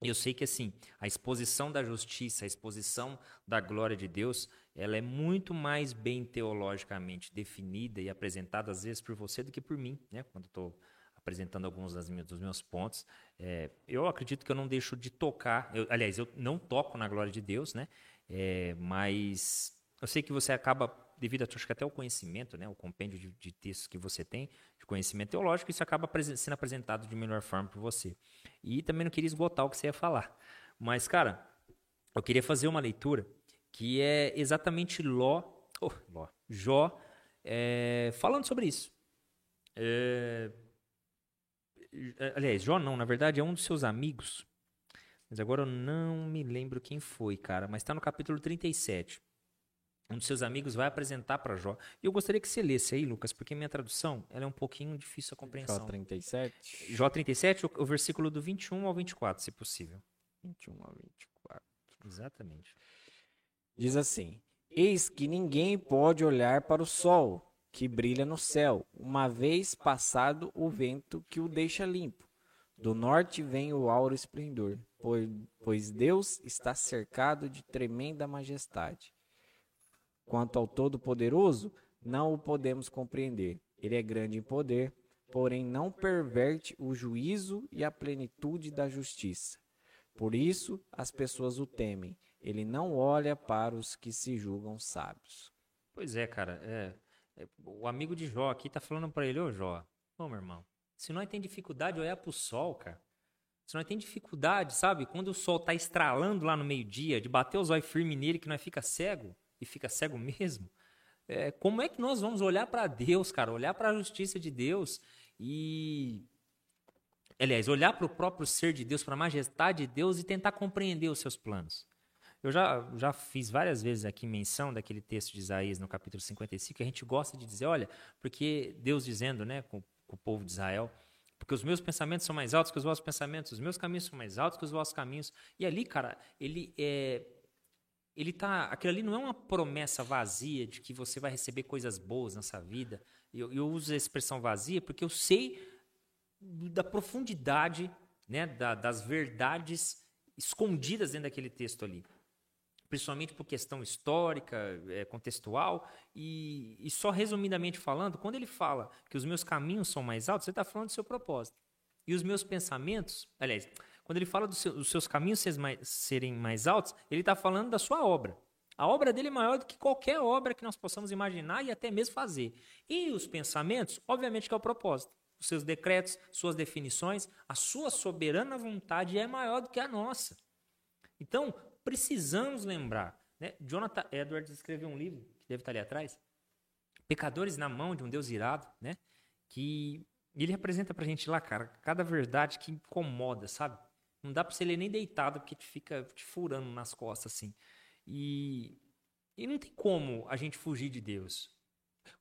eu sei que, assim, a exposição da justiça, a exposição da glória de Deus, ela é muito mais bem teologicamente definida e apresentada, às vezes, por você do que por mim, né? Quando estou apresentando alguns minhas, dos meus pontos. É, eu acredito que eu não deixo de tocar, eu, aliás, eu não toco na glória de Deus, né? É, mas eu sei que você acaba, devido a acho que até o conhecimento, né, o compêndio de, de textos que você tem, de conhecimento teológico, isso acaba sendo apresentado de melhor forma para você. E também não queria esgotar o que você ia falar. Mas, cara, eu queria fazer uma leitura que é exatamente Ló, oh, Ló Jó, é, falando sobre isso. É, aliás, Jó não, na verdade é um dos seus amigos, mas agora eu não me lembro quem foi, cara, mas está no capítulo 37 um dos seus amigos vai apresentar para Jó. E eu gostaria que você lesse aí, Lucas, porque minha tradução ela é um pouquinho difícil a compreensão. Jó 37. Jó 37, o, o versículo do 21 ao 24, se possível. 21 ao 24. Exatamente. Diz assim: Eis que ninguém pode olhar para o sol que brilha no céu, uma vez passado o vento que o deixa limpo. Do norte vem o auro esplendor, pois Deus está cercado de tremenda majestade. Quanto ao Todo-Poderoso, não o podemos compreender. Ele é grande em poder, porém não perverte o juízo e a plenitude da justiça. Por isso as pessoas o temem. Ele não olha para os que se julgam sábios. Pois é, cara. É, é, o amigo de Jó aqui tá falando para ele, ô Jó, ô meu irmão, se nós tem dificuldade de olhar pro sol, cara, se nós tem dificuldade, sabe, quando o sol tá estralando lá no meio-dia, de bater os olhos firme nele que nós fica cego, e fica cego mesmo, é, como é que nós vamos olhar para Deus, cara? Olhar para a justiça de Deus e. Aliás, olhar para o próprio ser de Deus, para a majestade de Deus e tentar compreender os seus planos. Eu já, já fiz várias vezes aqui menção daquele texto de Isaías no capítulo 55, que a gente gosta de dizer, olha, porque Deus dizendo né, com, com o povo de Israel, porque os meus pensamentos são mais altos que os vossos pensamentos, os meus caminhos são mais altos que os vossos caminhos. E ali, cara, ele é, ele tá, aquilo ali não é uma promessa vazia de que você vai receber coisas boas nessa vida. Eu, eu uso a expressão vazia porque eu sei da profundidade, né, da, das verdades escondidas dentro daquele texto ali, principalmente por questão histórica, é, contextual. E, e só resumidamente falando, quando ele fala que os meus caminhos são mais altos, ele está falando do seu propósito. E os meus pensamentos, aliás, quando ele fala dos seus caminhos serem mais altos, ele está falando da sua obra. A obra dele é maior do que qualquer obra que nós possamos imaginar e até mesmo fazer. E os pensamentos, obviamente que é o propósito. Os seus decretos, suas definições, a sua soberana vontade é maior do que a nossa. Então, precisamos lembrar. Né? Jonathan Edwards escreveu um livro, que deve estar ali atrás, Pecadores na Mão de um Deus Irado, né? que ele representa pra gente lá, cara, cada verdade que incomoda, sabe? Não dá para você ler nem deitado, porque te fica te furando nas costas, assim. E, e não tem como a gente fugir de Deus.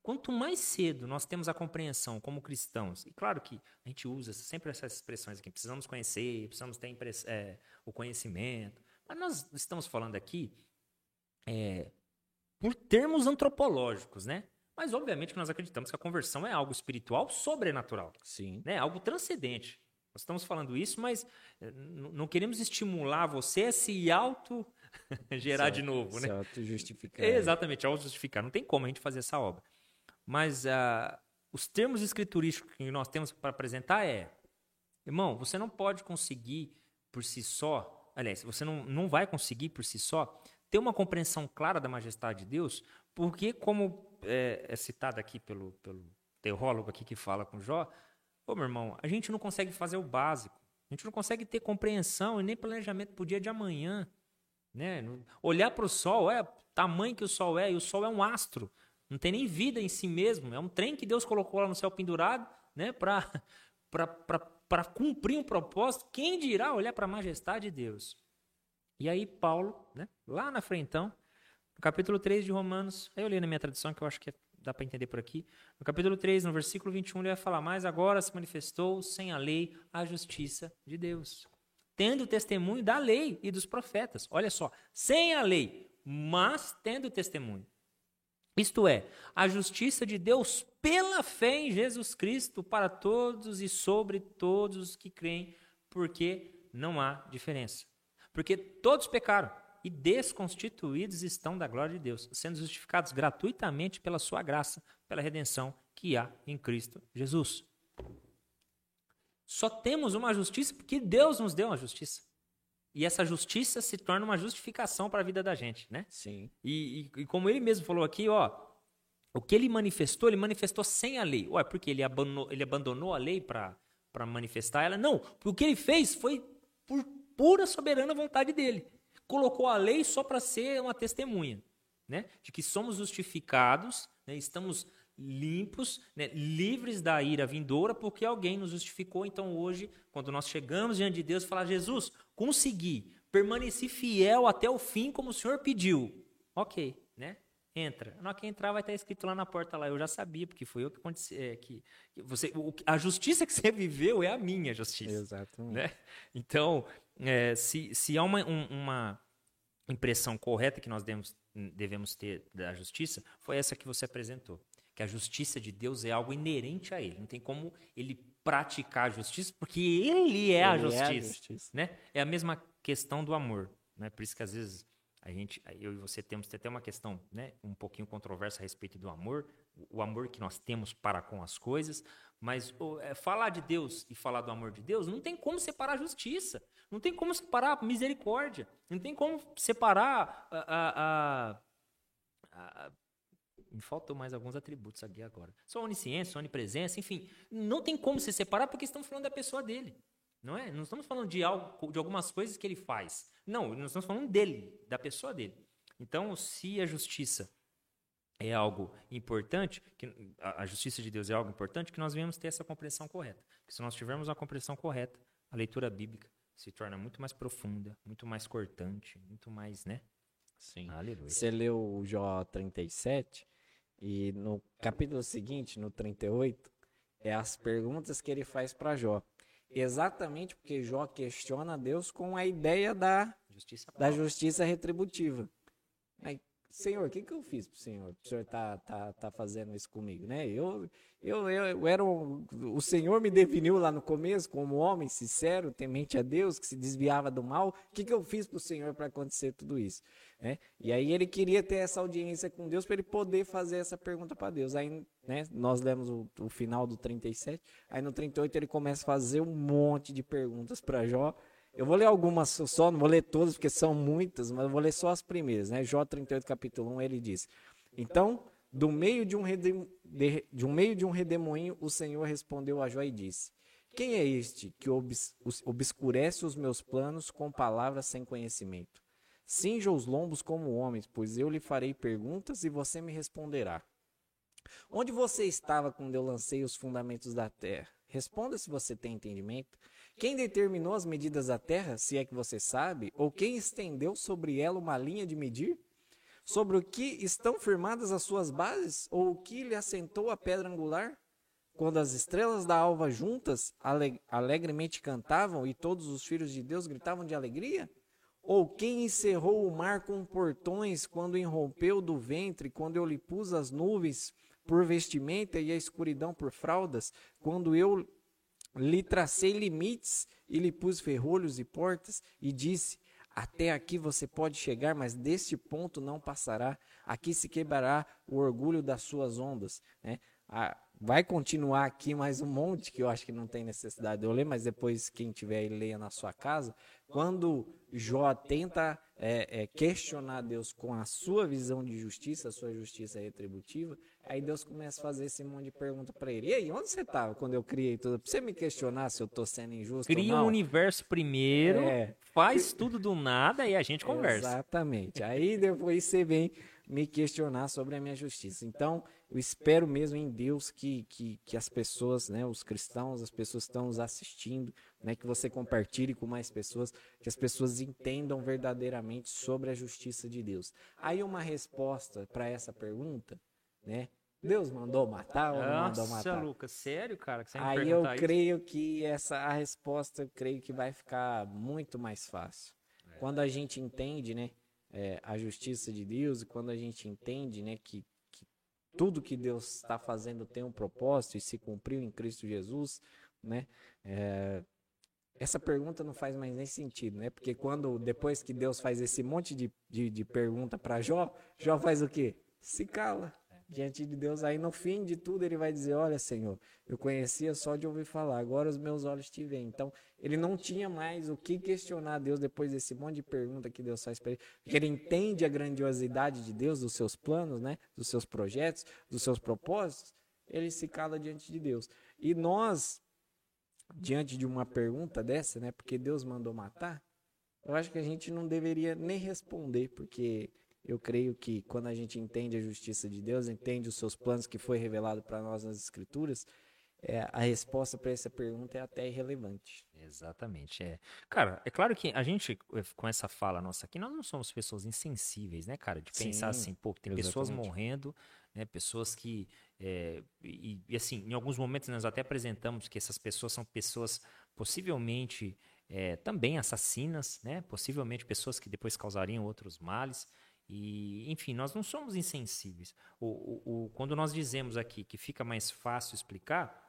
Quanto mais cedo nós temos a compreensão como cristãos, e claro que a gente usa sempre essas expressões aqui, precisamos conhecer, precisamos ter é, o conhecimento, mas nós estamos falando aqui é, por termos antropológicos, né? Mas obviamente que nós acreditamos que a conversão é algo espiritual sobrenatural. Sim. Né? Algo transcendente. Nós estamos falando isso, mas eh, não queremos estimular você a se auto gerar de novo, se né? auto-justificar. exatamente, auto-justificar. Não tem como a gente fazer essa obra. Mas uh, os termos escriturísticos que nós temos para apresentar é, irmão, você não pode conseguir por si só, aliás, você não, não vai conseguir por si só ter uma compreensão clara da majestade de Deus, porque como é, é citado aqui pelo, pelo teólogo aqui que fala com Jó, Ô, meu irmão, a gente não consegue fazer o básico. A gente não consegue ter compreensão e nem planejamento para o dia de amanhã. Né? Olhar para o sol, é o tamanho que o sol é, e o sol é um astro. Não tem nem vida em si mesmo. É um trem que Deus colocou lá no céu pendurado né? para cumprir um propósito. Quem dirá olhar para a majestade de Deus? E aí, Paulo, né? lá na frente, então, no capítulo 3 de Romanos, aí eu li na minha tradução, que eu acho que é dá para entender por aqui. No capítulo 3, no versículo 21, ele vai falar: Mas agora se manifestou sem a lei a justiça de Deus, tendo o testemunho da lei e dos profetas. Olha só, sem a lei, mas tendo o testemunho. Isto é, a justiça de Deus pela fé em Jesus Cristo para todos e sobre todos os que creem, porque não há diferença. Porque todos pecaram e desconstituídos estão da glória de Deus, sendo justificados gratuitamente pela sua graça, pela redenção que há em Cristo Jesus. Só temos uma justiça porque Deus nos deu uma justiça. E essa justiça se torna uma justificação para a vida da gente, né? Sim. E, e, e, como ele mesmo falou aqui, ó, o que ele manifestou, ele manifestou sem a lei. Ué, porque ele abandonou, ele abandonou a lei para manifestar ela? Não, o que ele fez foi por pura soberana vontade dele. Colocou a lei só para ser uma testemunha, né? De que somos justificados, né? estamos limpos, né? livres da ira vindoura, porque alguém nos justificou. Então hoje, quando nós chegamos diante de Deus falar, Jesus, consegui, permaneci fiel até o fim como o Senhor pediu. Ok, né? Entra. Na hora que entrar vai estar escrito lá na porta lá. Eu já sabia, porque foi eu que aconteceu. É, que, que, você, o, a justiça que você viveu é a minha justiça. Exatamente. Né? Então, é, se, se há uma, um, uma impressão correta que nós devemos, devemos ter da justiça, foi essa que você apresentou. Que a justiça de Deus é algo inerente a ele. Não tem como ele praticar a justiça, porque ele é, ele a, justiça, é a justiça. Né? É a mesma questão do amor. Né? Por isso que às vezes a gente, eu e você temos até uma questão, né, um pouquinho controversa a respeito do amor, o amor que nós temos para com as coisas, mas é, falar de Deus e falar do amor de Deus não tem como separar a justiça, não tem como separar a misericórdia, não tem como separar a, a, a, a me faltou mais alguns atributos aqui agora. Só onisciência, onipresença, enfim, não tem como se separar porque estamos falando da pessoa dele. Não é? Não estamos falando de algo, de algumas coisas que ele faz. Não, nós estamos falando dele, da pessoa dele. Então, se a justiça é algo importante, que a justiça de Deus é algo importante, que nós venhamos ter essa compreensão correta. Porque se nós tivermos uma compreensão correta, a leitura bíblica se torna muito mais profunda, muito mais cortante, muito mais, né? Sim. Aleluia. Você leu o Jó 37 e no capítulo seguinte, no 38, é as perguntas que ele faz para Jó. Exatamente porque Jó questiona Deus com a ideia da justiça, da justiça retributiva. Aí, Senhor, o que, que eu fiz pro Senhor? O Senhor tá, tá, tá fazendo isso comigo, né? Eu, eu, eu era um, o Senhor me definiu lá no começo como homem sincero, temente a Deus, que se desviava do mal. O que, que eu fiz pro Senhor para acontecer tudo isso? Né? E aí ele queria ter essa audiência com Deus para ele poder fazer essa pergunta para Deus. Aí né, nós lemos o, o, final do 37, aí no 38 ele começa a fazer um monte de perguntas para Jó. Eu vou ler algumas só, não vou ler todas porque são muitas, mas vou ler só as primeiras. Né? Jó 38, capítulo 1, ele diz: Então, do meio de um, redem, de, de um meio de um redemoinho, o Senhor respondeu a Jó e disse: Quem é este que obs, obscurece os meus planos com palavras sem conhecimento? Cinja os lombos como homens, pois eu lhe farei perguntas e você me responderá. Onde você estava quando eu lancei os fundamentos da terra? Responda se você tem entendimento. Quem determinou as medidas da terra, se é que você sabe? Ou quem estendeu sobre ela uma linha de medir? Sobre o que estão firmadas as suas bases? Ou o que lhe assentou a pedra angular? Quando as estrelas da alva juntas alegremente cantavam e todos os filhos de Deus gritavam de alegria? Ou quem encerrou o mar com portões quando irrompeu do ventre, quando eu lhe pus as nuvens por vestimenta e a escuridão por fraldas, quando eu lhe tracei limites e lhe pus ferrolhos e portas e disse: Até aqui você pode chegar, mas deste ponto não passará. Aqui se quebrará o orgulho das suas ondas. Né? Ah, vai continuar aqui mais um monte que eu acho que não tem necessidade de eu ler, mas depois quem tiver aí leia na sua casa. Quando Jó tenta é, é, questionar Deus com a sua visão de justiça, a sua justiça retributiva, aí Deus começa a fazer esse monte de pergunta para ele. E aí, onde você estava quando eu criei tudo? Pra você me questionar se eu estou sendo injusto Cria ou não? o um universo primeiro, é. faz tudo do nada e a gente conversa. Exatamente. Aí depois você vem me questionar sobre a minha justiça. Então, eu espero mesmo em Deus que, que, que as pessoas, né, os cristãos, as pessoas que estão nos assistindo, né, que você compartilhe com mais pessoas, que as pessoas entendam verdadeiramente sobre a justiça de Deus. Aí uma resposta para essa pergunta, né? Deus mandou matar ou não mandou matar? Nossa, Lucas, sério, cara? Que você Aí eu creio que essa a resposta, eu creio que vai ficar muito mais fácil. É. Quando a gente entende, né, é, a justiça de Deus, e quando a gente entende, né, que tudo que Deus está fazendo tem um propósito e se cumpriu em Cristo Jesus, né? É, essa pergunta não faz mais nem sentido, né? Porque quando, depois que Deus faz esse monte de, de, de pergunta para Jó, Jó faz o quê? Se cala diante de Deus. Aí no fim de tudo ele vai dizer: Olha, Senhor, eu conhecia só de ouvir falar, agora os meus olhos te veem. Então ele não tinha mais o que questionar Deus depois desse monte de pergunta que Deus faz para ele, porque ele entende a grandiosidade de Deus, dos seus planos, né, dos seus projetos, dos seus propósitos. Ele se cala diante de Deus. E nós, diante de uma pergunta dessa, né, porque Deus mandou matar, eu acho que a gente não deveria nem responder, porque eu creio que quando a gente entende a justiça de Deus, entende os seus planos que foi revelado para nós nas Escrituras, é, a resposta para essa pergunta é até irrelevante. Exatamente. É. Cara, é claro que a gente, eh, com essa fala nossa aqui, nós não somos pessoas insensíveis, né, cara? De pensar Sim, assim, pô, tem exatamente. pessoas morrendo, né? Pessoas que. É, e, e, assim, em alguns momentos nós até apresentamos que essas pessoas são pessoas possivelmente é, também assassinas, né? Possivelmente pessoas que depois causariam outros males. E, enfim, nós não somos insensíveis. O, o, o, quando nós dizemos aqui que fica mais fácil explicar,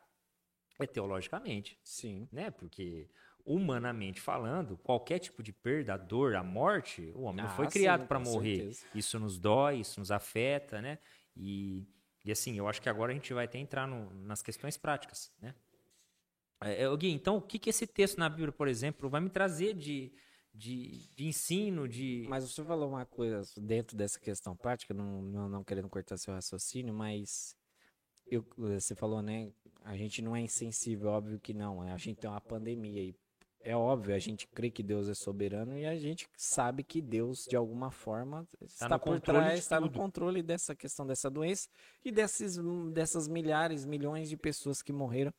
é teologicamente. Sim. Né? Porque, humanamente falando, qualquer tipo de perda, a dor, a morte, o homem ah, não foi criado para morrer. Certeza. Isso nos dói, isso nos afeta, né? E, e assim, eu acho que agora a gente vai até entrar no, nas questões práticas, né? É, é Gui, então o que, que esse texto na Bíblia, por exemplo, vai me trazer de, de, de ensino, de... Mas você falou uma coisa dentro dessa questão prática, não, não, não querendo cortar seu raciocínio, mas eu, você falou, né? A gente não é insensível, óbvio que não. A gente tem uma pandemia e é óbvio, a gente crê que Deus é soberano e a gente sabe que Deus, de alguma forma, tá está por trás, está no controle dessa questão dessa doença e desses, dessas milhares, milhões de pessoas que morreram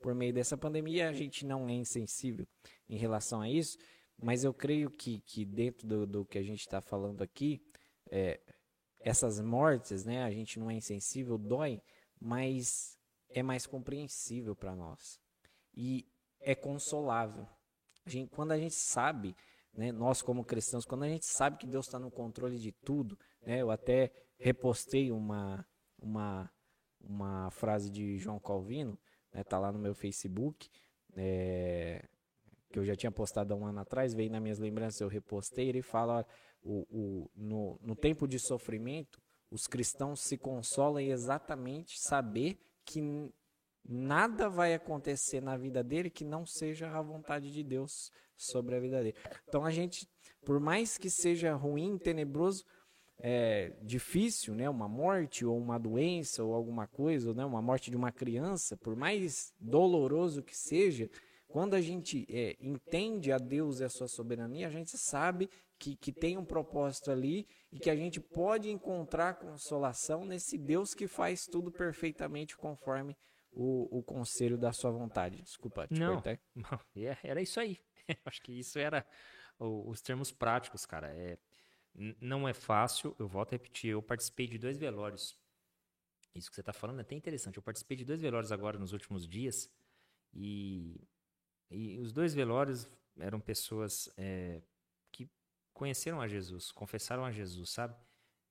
por meio dessa pandemia. A gente não é insensível em relação a isso, mas eu creio que, que dentro do, do que a gente está falando aqui, é, essas mortes, né, a gente não é insensível, dói, mas é mais compreensível para nós e é consolável. A gente, quando a gente sabe, né, nós como cristãos, quando a gente sabe que Deus está no controle de tudo, né, eu até repostei uma, uma, uma frase de João Calvino, né, tá lá no meu Facebook, é, que eu já tinha postado há um ano atrás, veio nas minhas lembranças, eu repostei, ele fala, o, o, no, no tempo de sofrimento, os cristãos se consolam exatamente saber que nada vai acontecer na vida dele que não seja a vontade de Deus sobre a vida dele. Então a gente, por mais que seja ruim, tenebroso, é, difícil, né, uma morte ou uma doença ou alguma coisa, né, uma morte de uma criança, por mais doloroso que seja, quando a gente é, entende a Deus e a sua soberania, a gente sabe que, que tem um propósito ali e que a gente pode encontrar consolação nesse Deus que faz tudo perfeitamente conforme o, o conselho da sua vontade. Desculpa, te não, não, é, era isso aí. Acho que isso era os termos práticos, cara. É, não é fácil, eu volto a repetir, eu participei de dois velórios. Isso que você está falando é até interessante. Eu participei de dois velórios agora nos últimos dias e e os dois velórios eram pessoas é, que conheceram a Jesus, confessaram a Jesus, sabe?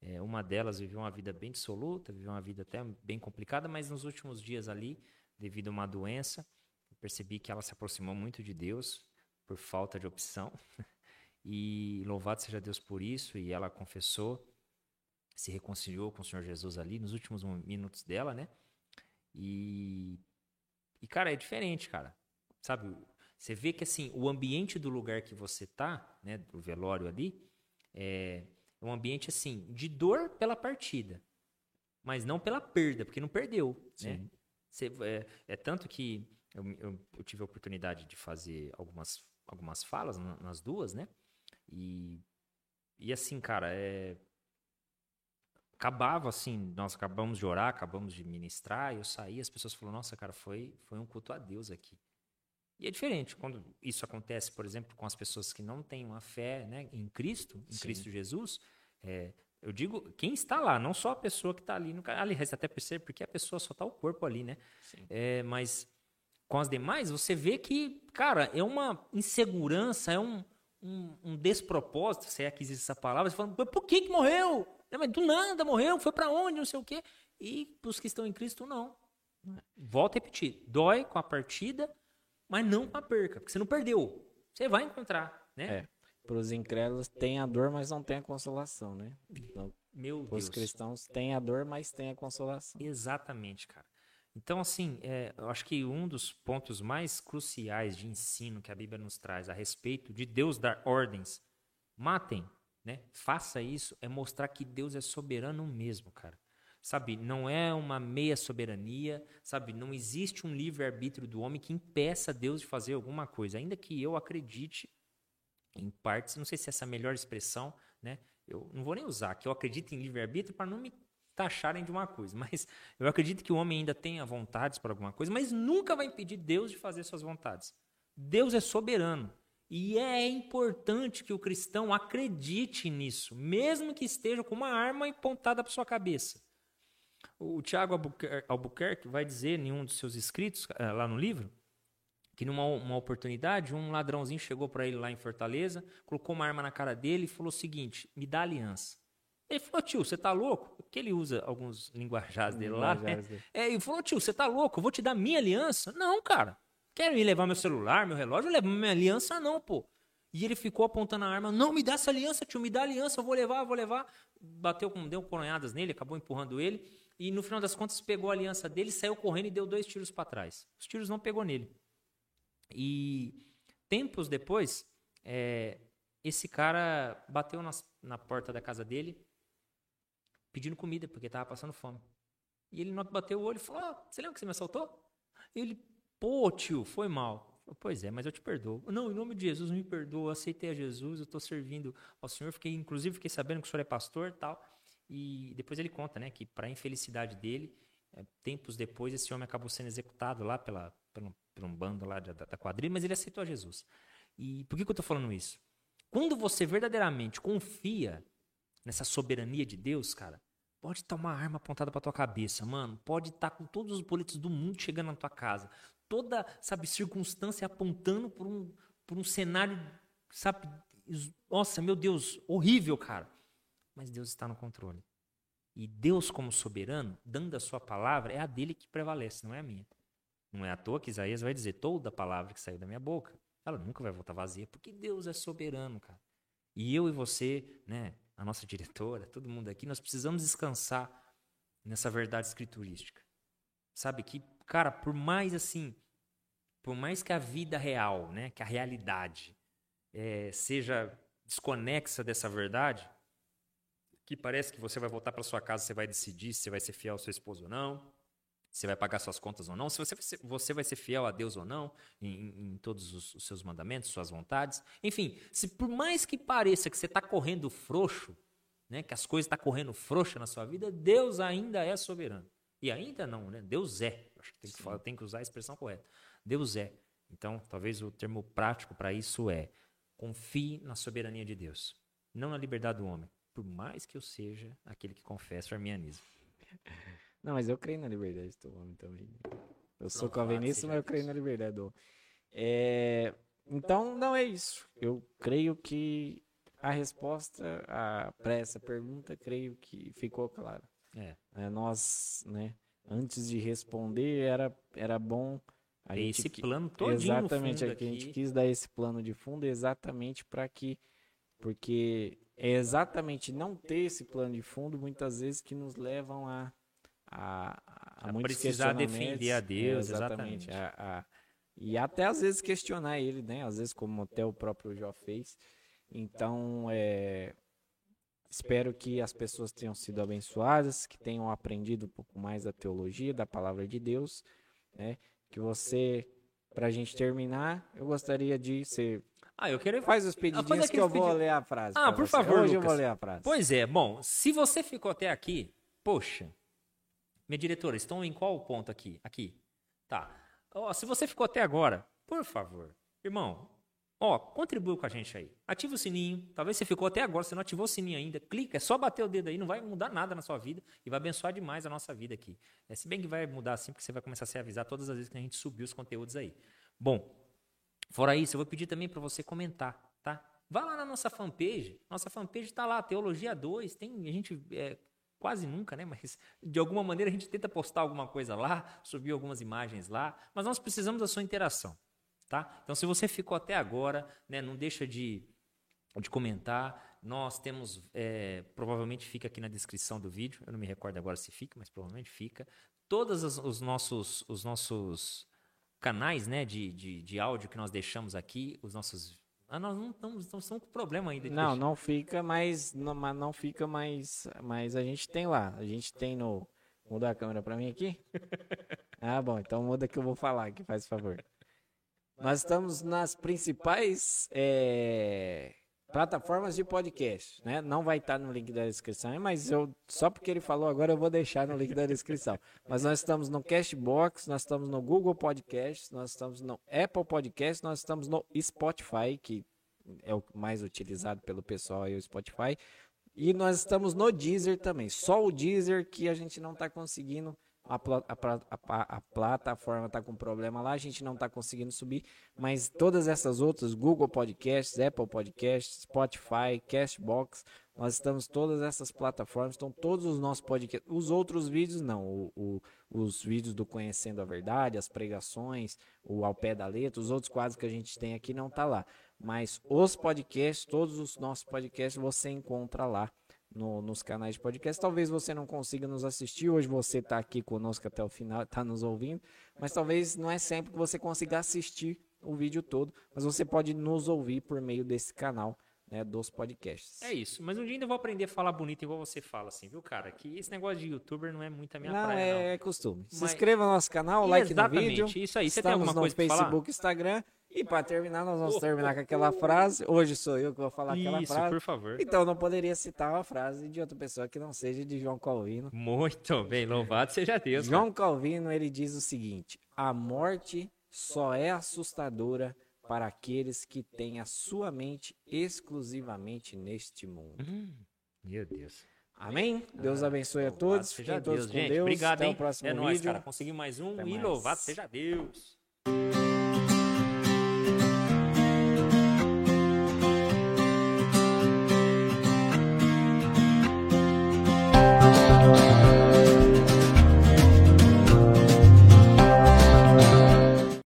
É, uma delas viveu uma vida bem dissoluta, viveu uma vida até bem complicada, mas nos últimos dias ali, devido a uma doença, percebi que ela se aproximou muito de Deus por falta de opção. e louvado seja Deus por isso, e ela confessou, se reconciliou com o Senhor Jesus ali nos últimos minutos dela, né? E, e cara, é diferente, cara. Sabe, você vê que assim, o ambiente do lugar que você tá, né, do velório ali, é um ambiente assim, de dor pela partida, mas não pela perda, porque não perdeu, né? Sim. né? Você, é, é, tanto que eu, eu, eu, tive a oportunidade de fazer algumas, algumas falas nas duas, né? E, e assim, cara, é, acabava assim, nós acabamos de orar, acabamos de ministrar, eu saí, as pessoas falaram, nossa, cara, foi, foi um culto a Deus aqui. E é diferente quando isso acontece, por exemplo, com as pessoas que não têm uma fé né, em Cristo, em Sim. Cristo Jesus. É, eu digo, quem está lá, não só a pessoa que está ali no Aliás, até percebe porque a pessoa só está o corpo ali, né? É, mas com as demais, você vê que, cara, é uma insegurança, é um, um, um despropósito, se é que existe essa palavra. Você fala, por que, que morreu? Mas do nada morreu, foi para onde, não sei o quê. E para os que estão em Cristo, não. Volto a repetir, dói com a partida, mas não com a perca, porque você não perdeu. Você vai encontrar, né? É. Para os incrédulos tem a dor, mas não tem a consolação, né? Então, Meu Deus. Os cristãos têm a dor, mas têm a consolação. Exatamente, cara. Então, assim, é, eu acho que um dos pontos mais cruciais de ensino que a Bíblia nos traz a respeito de Deus dar ordens, matem, né? Faça isso, é mostrar que Deus é soberano mesmo, cara. Sabe, não é uma meia soberania, sabe? Não existe um livre-arbítrio do homem que impeça Deus de fazer alguma coisa, ainda que eu acredite em partes, não sei se essa é a melhor expressão, né? Eu não vou nem usar, que eu acredito em livre-arbítrio para não me taxarem de uma coisa, mas eu acredito que o homem ainda tenha vontades para alguma coisa, mas nunca vai impedir Deus de fazer suas vontades. Deus é soberano. E é importante que o cristão acredite nisso, mesmo que esteja com uma arma apontada para sua cabeça. O Tiago Albuquerque vai dizer em um dos seus escritos, eh, lá no livro, que numa uma oportunidade, um ladrãozinho chegou para ele lá em Fortaleza, colocou uma arma na cara dele e falou o seguinte: me dá aliança. Ele falou, tio, você tá louco? Porque ele usa alguns linguajares dele lá. Né? É, ele falou, tio, você tá louco? Eu vou te dar minha aliança? Não, cara. Quero ir levar meu celular, meu relógio, eu levo minha aliança, não, pô. E ele ficou apontando a arma, não, me dá essa aliança, tio, me dá a aliança, eu vou levar, eu vou levar. Bateu com, deu coronhadas nele, acabou empurrando ele. E no final das contas pegou a aliança dele, saiu correndo e deu dois tiros para trás. Os tiros não pegou nele. E tempos depois, é, esse cara bateu nas, na porta da casa dele, pedindo comida, porque estava passando fome. E ele não bateu o olho e falou: oh, Você lembra que você me assaltou? E ele, pô, tio, foi mal. Pois é, mas eu te perdoo. Não, em nome de Jesus, me perdoa. Eu aceitei a Jesus, eu estou servindo ao Senhor. Fiquei, inclusive, fiquei sabendo que o senhor é pastor tal. E depois ele conta, né, que para infelicidade dele, é, tempos depois, esse homem acabou sendo executado lá pela, por um bando lá da, da quadrilha, mas ele aceitou a Jesus. E por que, que eu estou falando isso? Quando você verdadeiramente confia nessa soberania de Deus, cara, pode estar uma arma apontada para tua cabeça, mano. Pode estar com todos os boletos do mundo chegando na tua casa. Toda, sabe, circunstância apontando por um, por um cenário, sabe, nossa, meu Deus, horrível, cara. Mas Deus está no controle. E Deus, como soberano, dando a sua palavra, é a dele que prevalece, não é a minha. Não é à toa que Isaías vai dizer toda a palavra que saiu da minha boca. Ela nunca vai voltar vazia, porque Deus é soberano, cara. E eu e você, né, a nossa diretora, todo mundo aqui, nós precisamos descansar nessa verdade escriturística. Sabe que, cara, por mais assim, por mais que a vida real, né, que a realidade é, seja desconexa dessa verdade, que parece que você vai voltar para sua casa, você vai decidir se você vai ser fiel ao seu esposo ou não, se vai pagar suas contas ou não, se você vai ser, você vai ser fiel a Deus ou não, em, em todos os, os, seus mandamentos, suas vontades. Enfim, se por mais que pareça que você está correndo frouxo, né, que as coisas estão tá correndo frouxa na sua vida, Deus ainda é soberano. E ainda não, né? Deus é. Acho que tem que, falar, tem que usar a expressão correta. Deus é. Então, talvez o termo prático para isso é confie na soberania de Deus, não na liberdade do homem, por mais que eu seja aquele que confessa o armianismo. Não, mas eu creio na liberdade do homem também. Eu sou calvinista, mas eu creio na liberdade do homem. É, então, não é isso. Eu creio que a resposta para essa pergunta, creio que ficou clara. É. é. nós, né, antes de responder, era, era bom a Tem gente esse plano todo exatamente aqui. a gente quis dar esse plano de fundo exatamente para que porque é exatamente não ter esse plano de fundo muitas vezes que nos levam a a, a, a precisar defender a Deus, é, exatamente. exatamente. A, a, e até às vezes questionar ele, né? Às vezes, como até o próprio Jó fez. Então, é, espero que as pessoas tenham sido abençoadas, que tenham aprendido um pouco mais da teologia, da palavra de Deus, né? Que você, para a gente terminar, eu gostaria de ser ah, eu quero. Faz os pedidinhos que eu vou ler a frase. Ah, por você. favor. Hoje Lucas. eu vou ler a frase. Pois é, bom, se você ficou até aqui, poxa, minha diretora, estão em qual ponto aqui? Aqui. Tá. Ó, se você ficou até agora, por favor, irmão, ó, contribua com a gente aí. Ativa o sininho. Talvez você ficou até agora, você não ativou o sininho ainda. Clica, é só bater o dedo aí, não vai mudar nada na sua vida e vai abençoar demais a nossa vida aqui. É, se bem que vai mudar assim, porque você vai começar a se avisar todas as vezes que a gente subir os conteúdos aí. Bom, fora isso, eu vou pedir também para você comentar, tá? Vá lá na nossa fanpage. Nossa fanpage está lá, Teologia 2. Tem, a gente é, quase nunca, né? Mas de alguma maneira a gente tenta postar alguma coisa lá, subir algumas imagens lá, mas nós precisamos da sua interação, tá? Então se você ficou até agora, né, não deixa de, de comentar. Nós temos, é, provavelmente fica aqui na descrição do vídeo, eu não me recordo agora se fica, mas provavelmente fica. Todos os nossos, os nossos canais né, de, de, de áudio que nós deixamos aqui, os nossos ah, nós não estamos, estamos com problema ainda. Não, não fica, mas não, mas não fica, mas, mas a gente tem lá. A gente tem no. Mudar a câmera para mim aqui? ah, bom, então muda que eu vou falar aqui, faz favor. Nós estamos nas principais é, plataformas de podcast, né? Não vai estar no link da descrição, mas eu só porque ele falou agora eu vou deixar no link da descrição. Mas nós estamos no Cashbox, nós estamos no Google Podcasts, nós estamos no Apple Podcasts, nós estamos no Spotify, que é o mais utilizado pelo pessoal aí o Spotify. E nós estamos no Deezer também. Só o Deezer que a gente não está conseguindo a, a, a, a plataforma está com problema lá, a gente não está conseguindo subir, mas todas essas outras, Google Podcasts, Apple Podcasts, Spotify, Cashbox, nós estamos todas essas plataformas, estão todos os nossos podcasts. Os outros vídeos não, o, o, os vídeos do Conhecendo a Verdade, as pregações, o Ao Pé da Letra, os outros quadros que a gente tem aqui não tá lá. Mas os podcasts, todos os nossos podcasts você encontra lá no, nos canais de podcast. Talvez você não consiga nos assistir, hoje você está aqui conosco até o final, está nos ouvindo, mas talvez não é sempre que você consiga assistir o vídeo todo, mas você pode nos ouvir por meio desse canal. Né, dos podcasts. É isso, mas um dia ainda vou aprender a falar bonito igual você fala, assim, viu, cara? Que esse negócio de youtuber não é muito a minha não, praia, é, não. é costume. Se mas... inscreva no nosso canal, like no vídeo. isso aí. Você Estamos tem alguma coisa no Facebook, Instagram e para terminar, nós vamos terminar com aquela frase. Hoje sou eu que vou falar aquela Isso, frase. por favor. Então não poderia citar uma frase de outra pessoa que não seja de João Calvino. Muito bem, louvado seja Deus. João cara. Calvino, ele diz o seguinte: a morte só é assustadora para aqueles que têm a sua mente exclusivamente neste mundo. Hum, meu Deus. Amém? Deus abençoe a todos. Seja todos Deus, gente. Deus. Obrigado, Até hein? O próximo é vídeo. nóis, cara. Conseguimos mais um Até e mais. louvado seja Deus.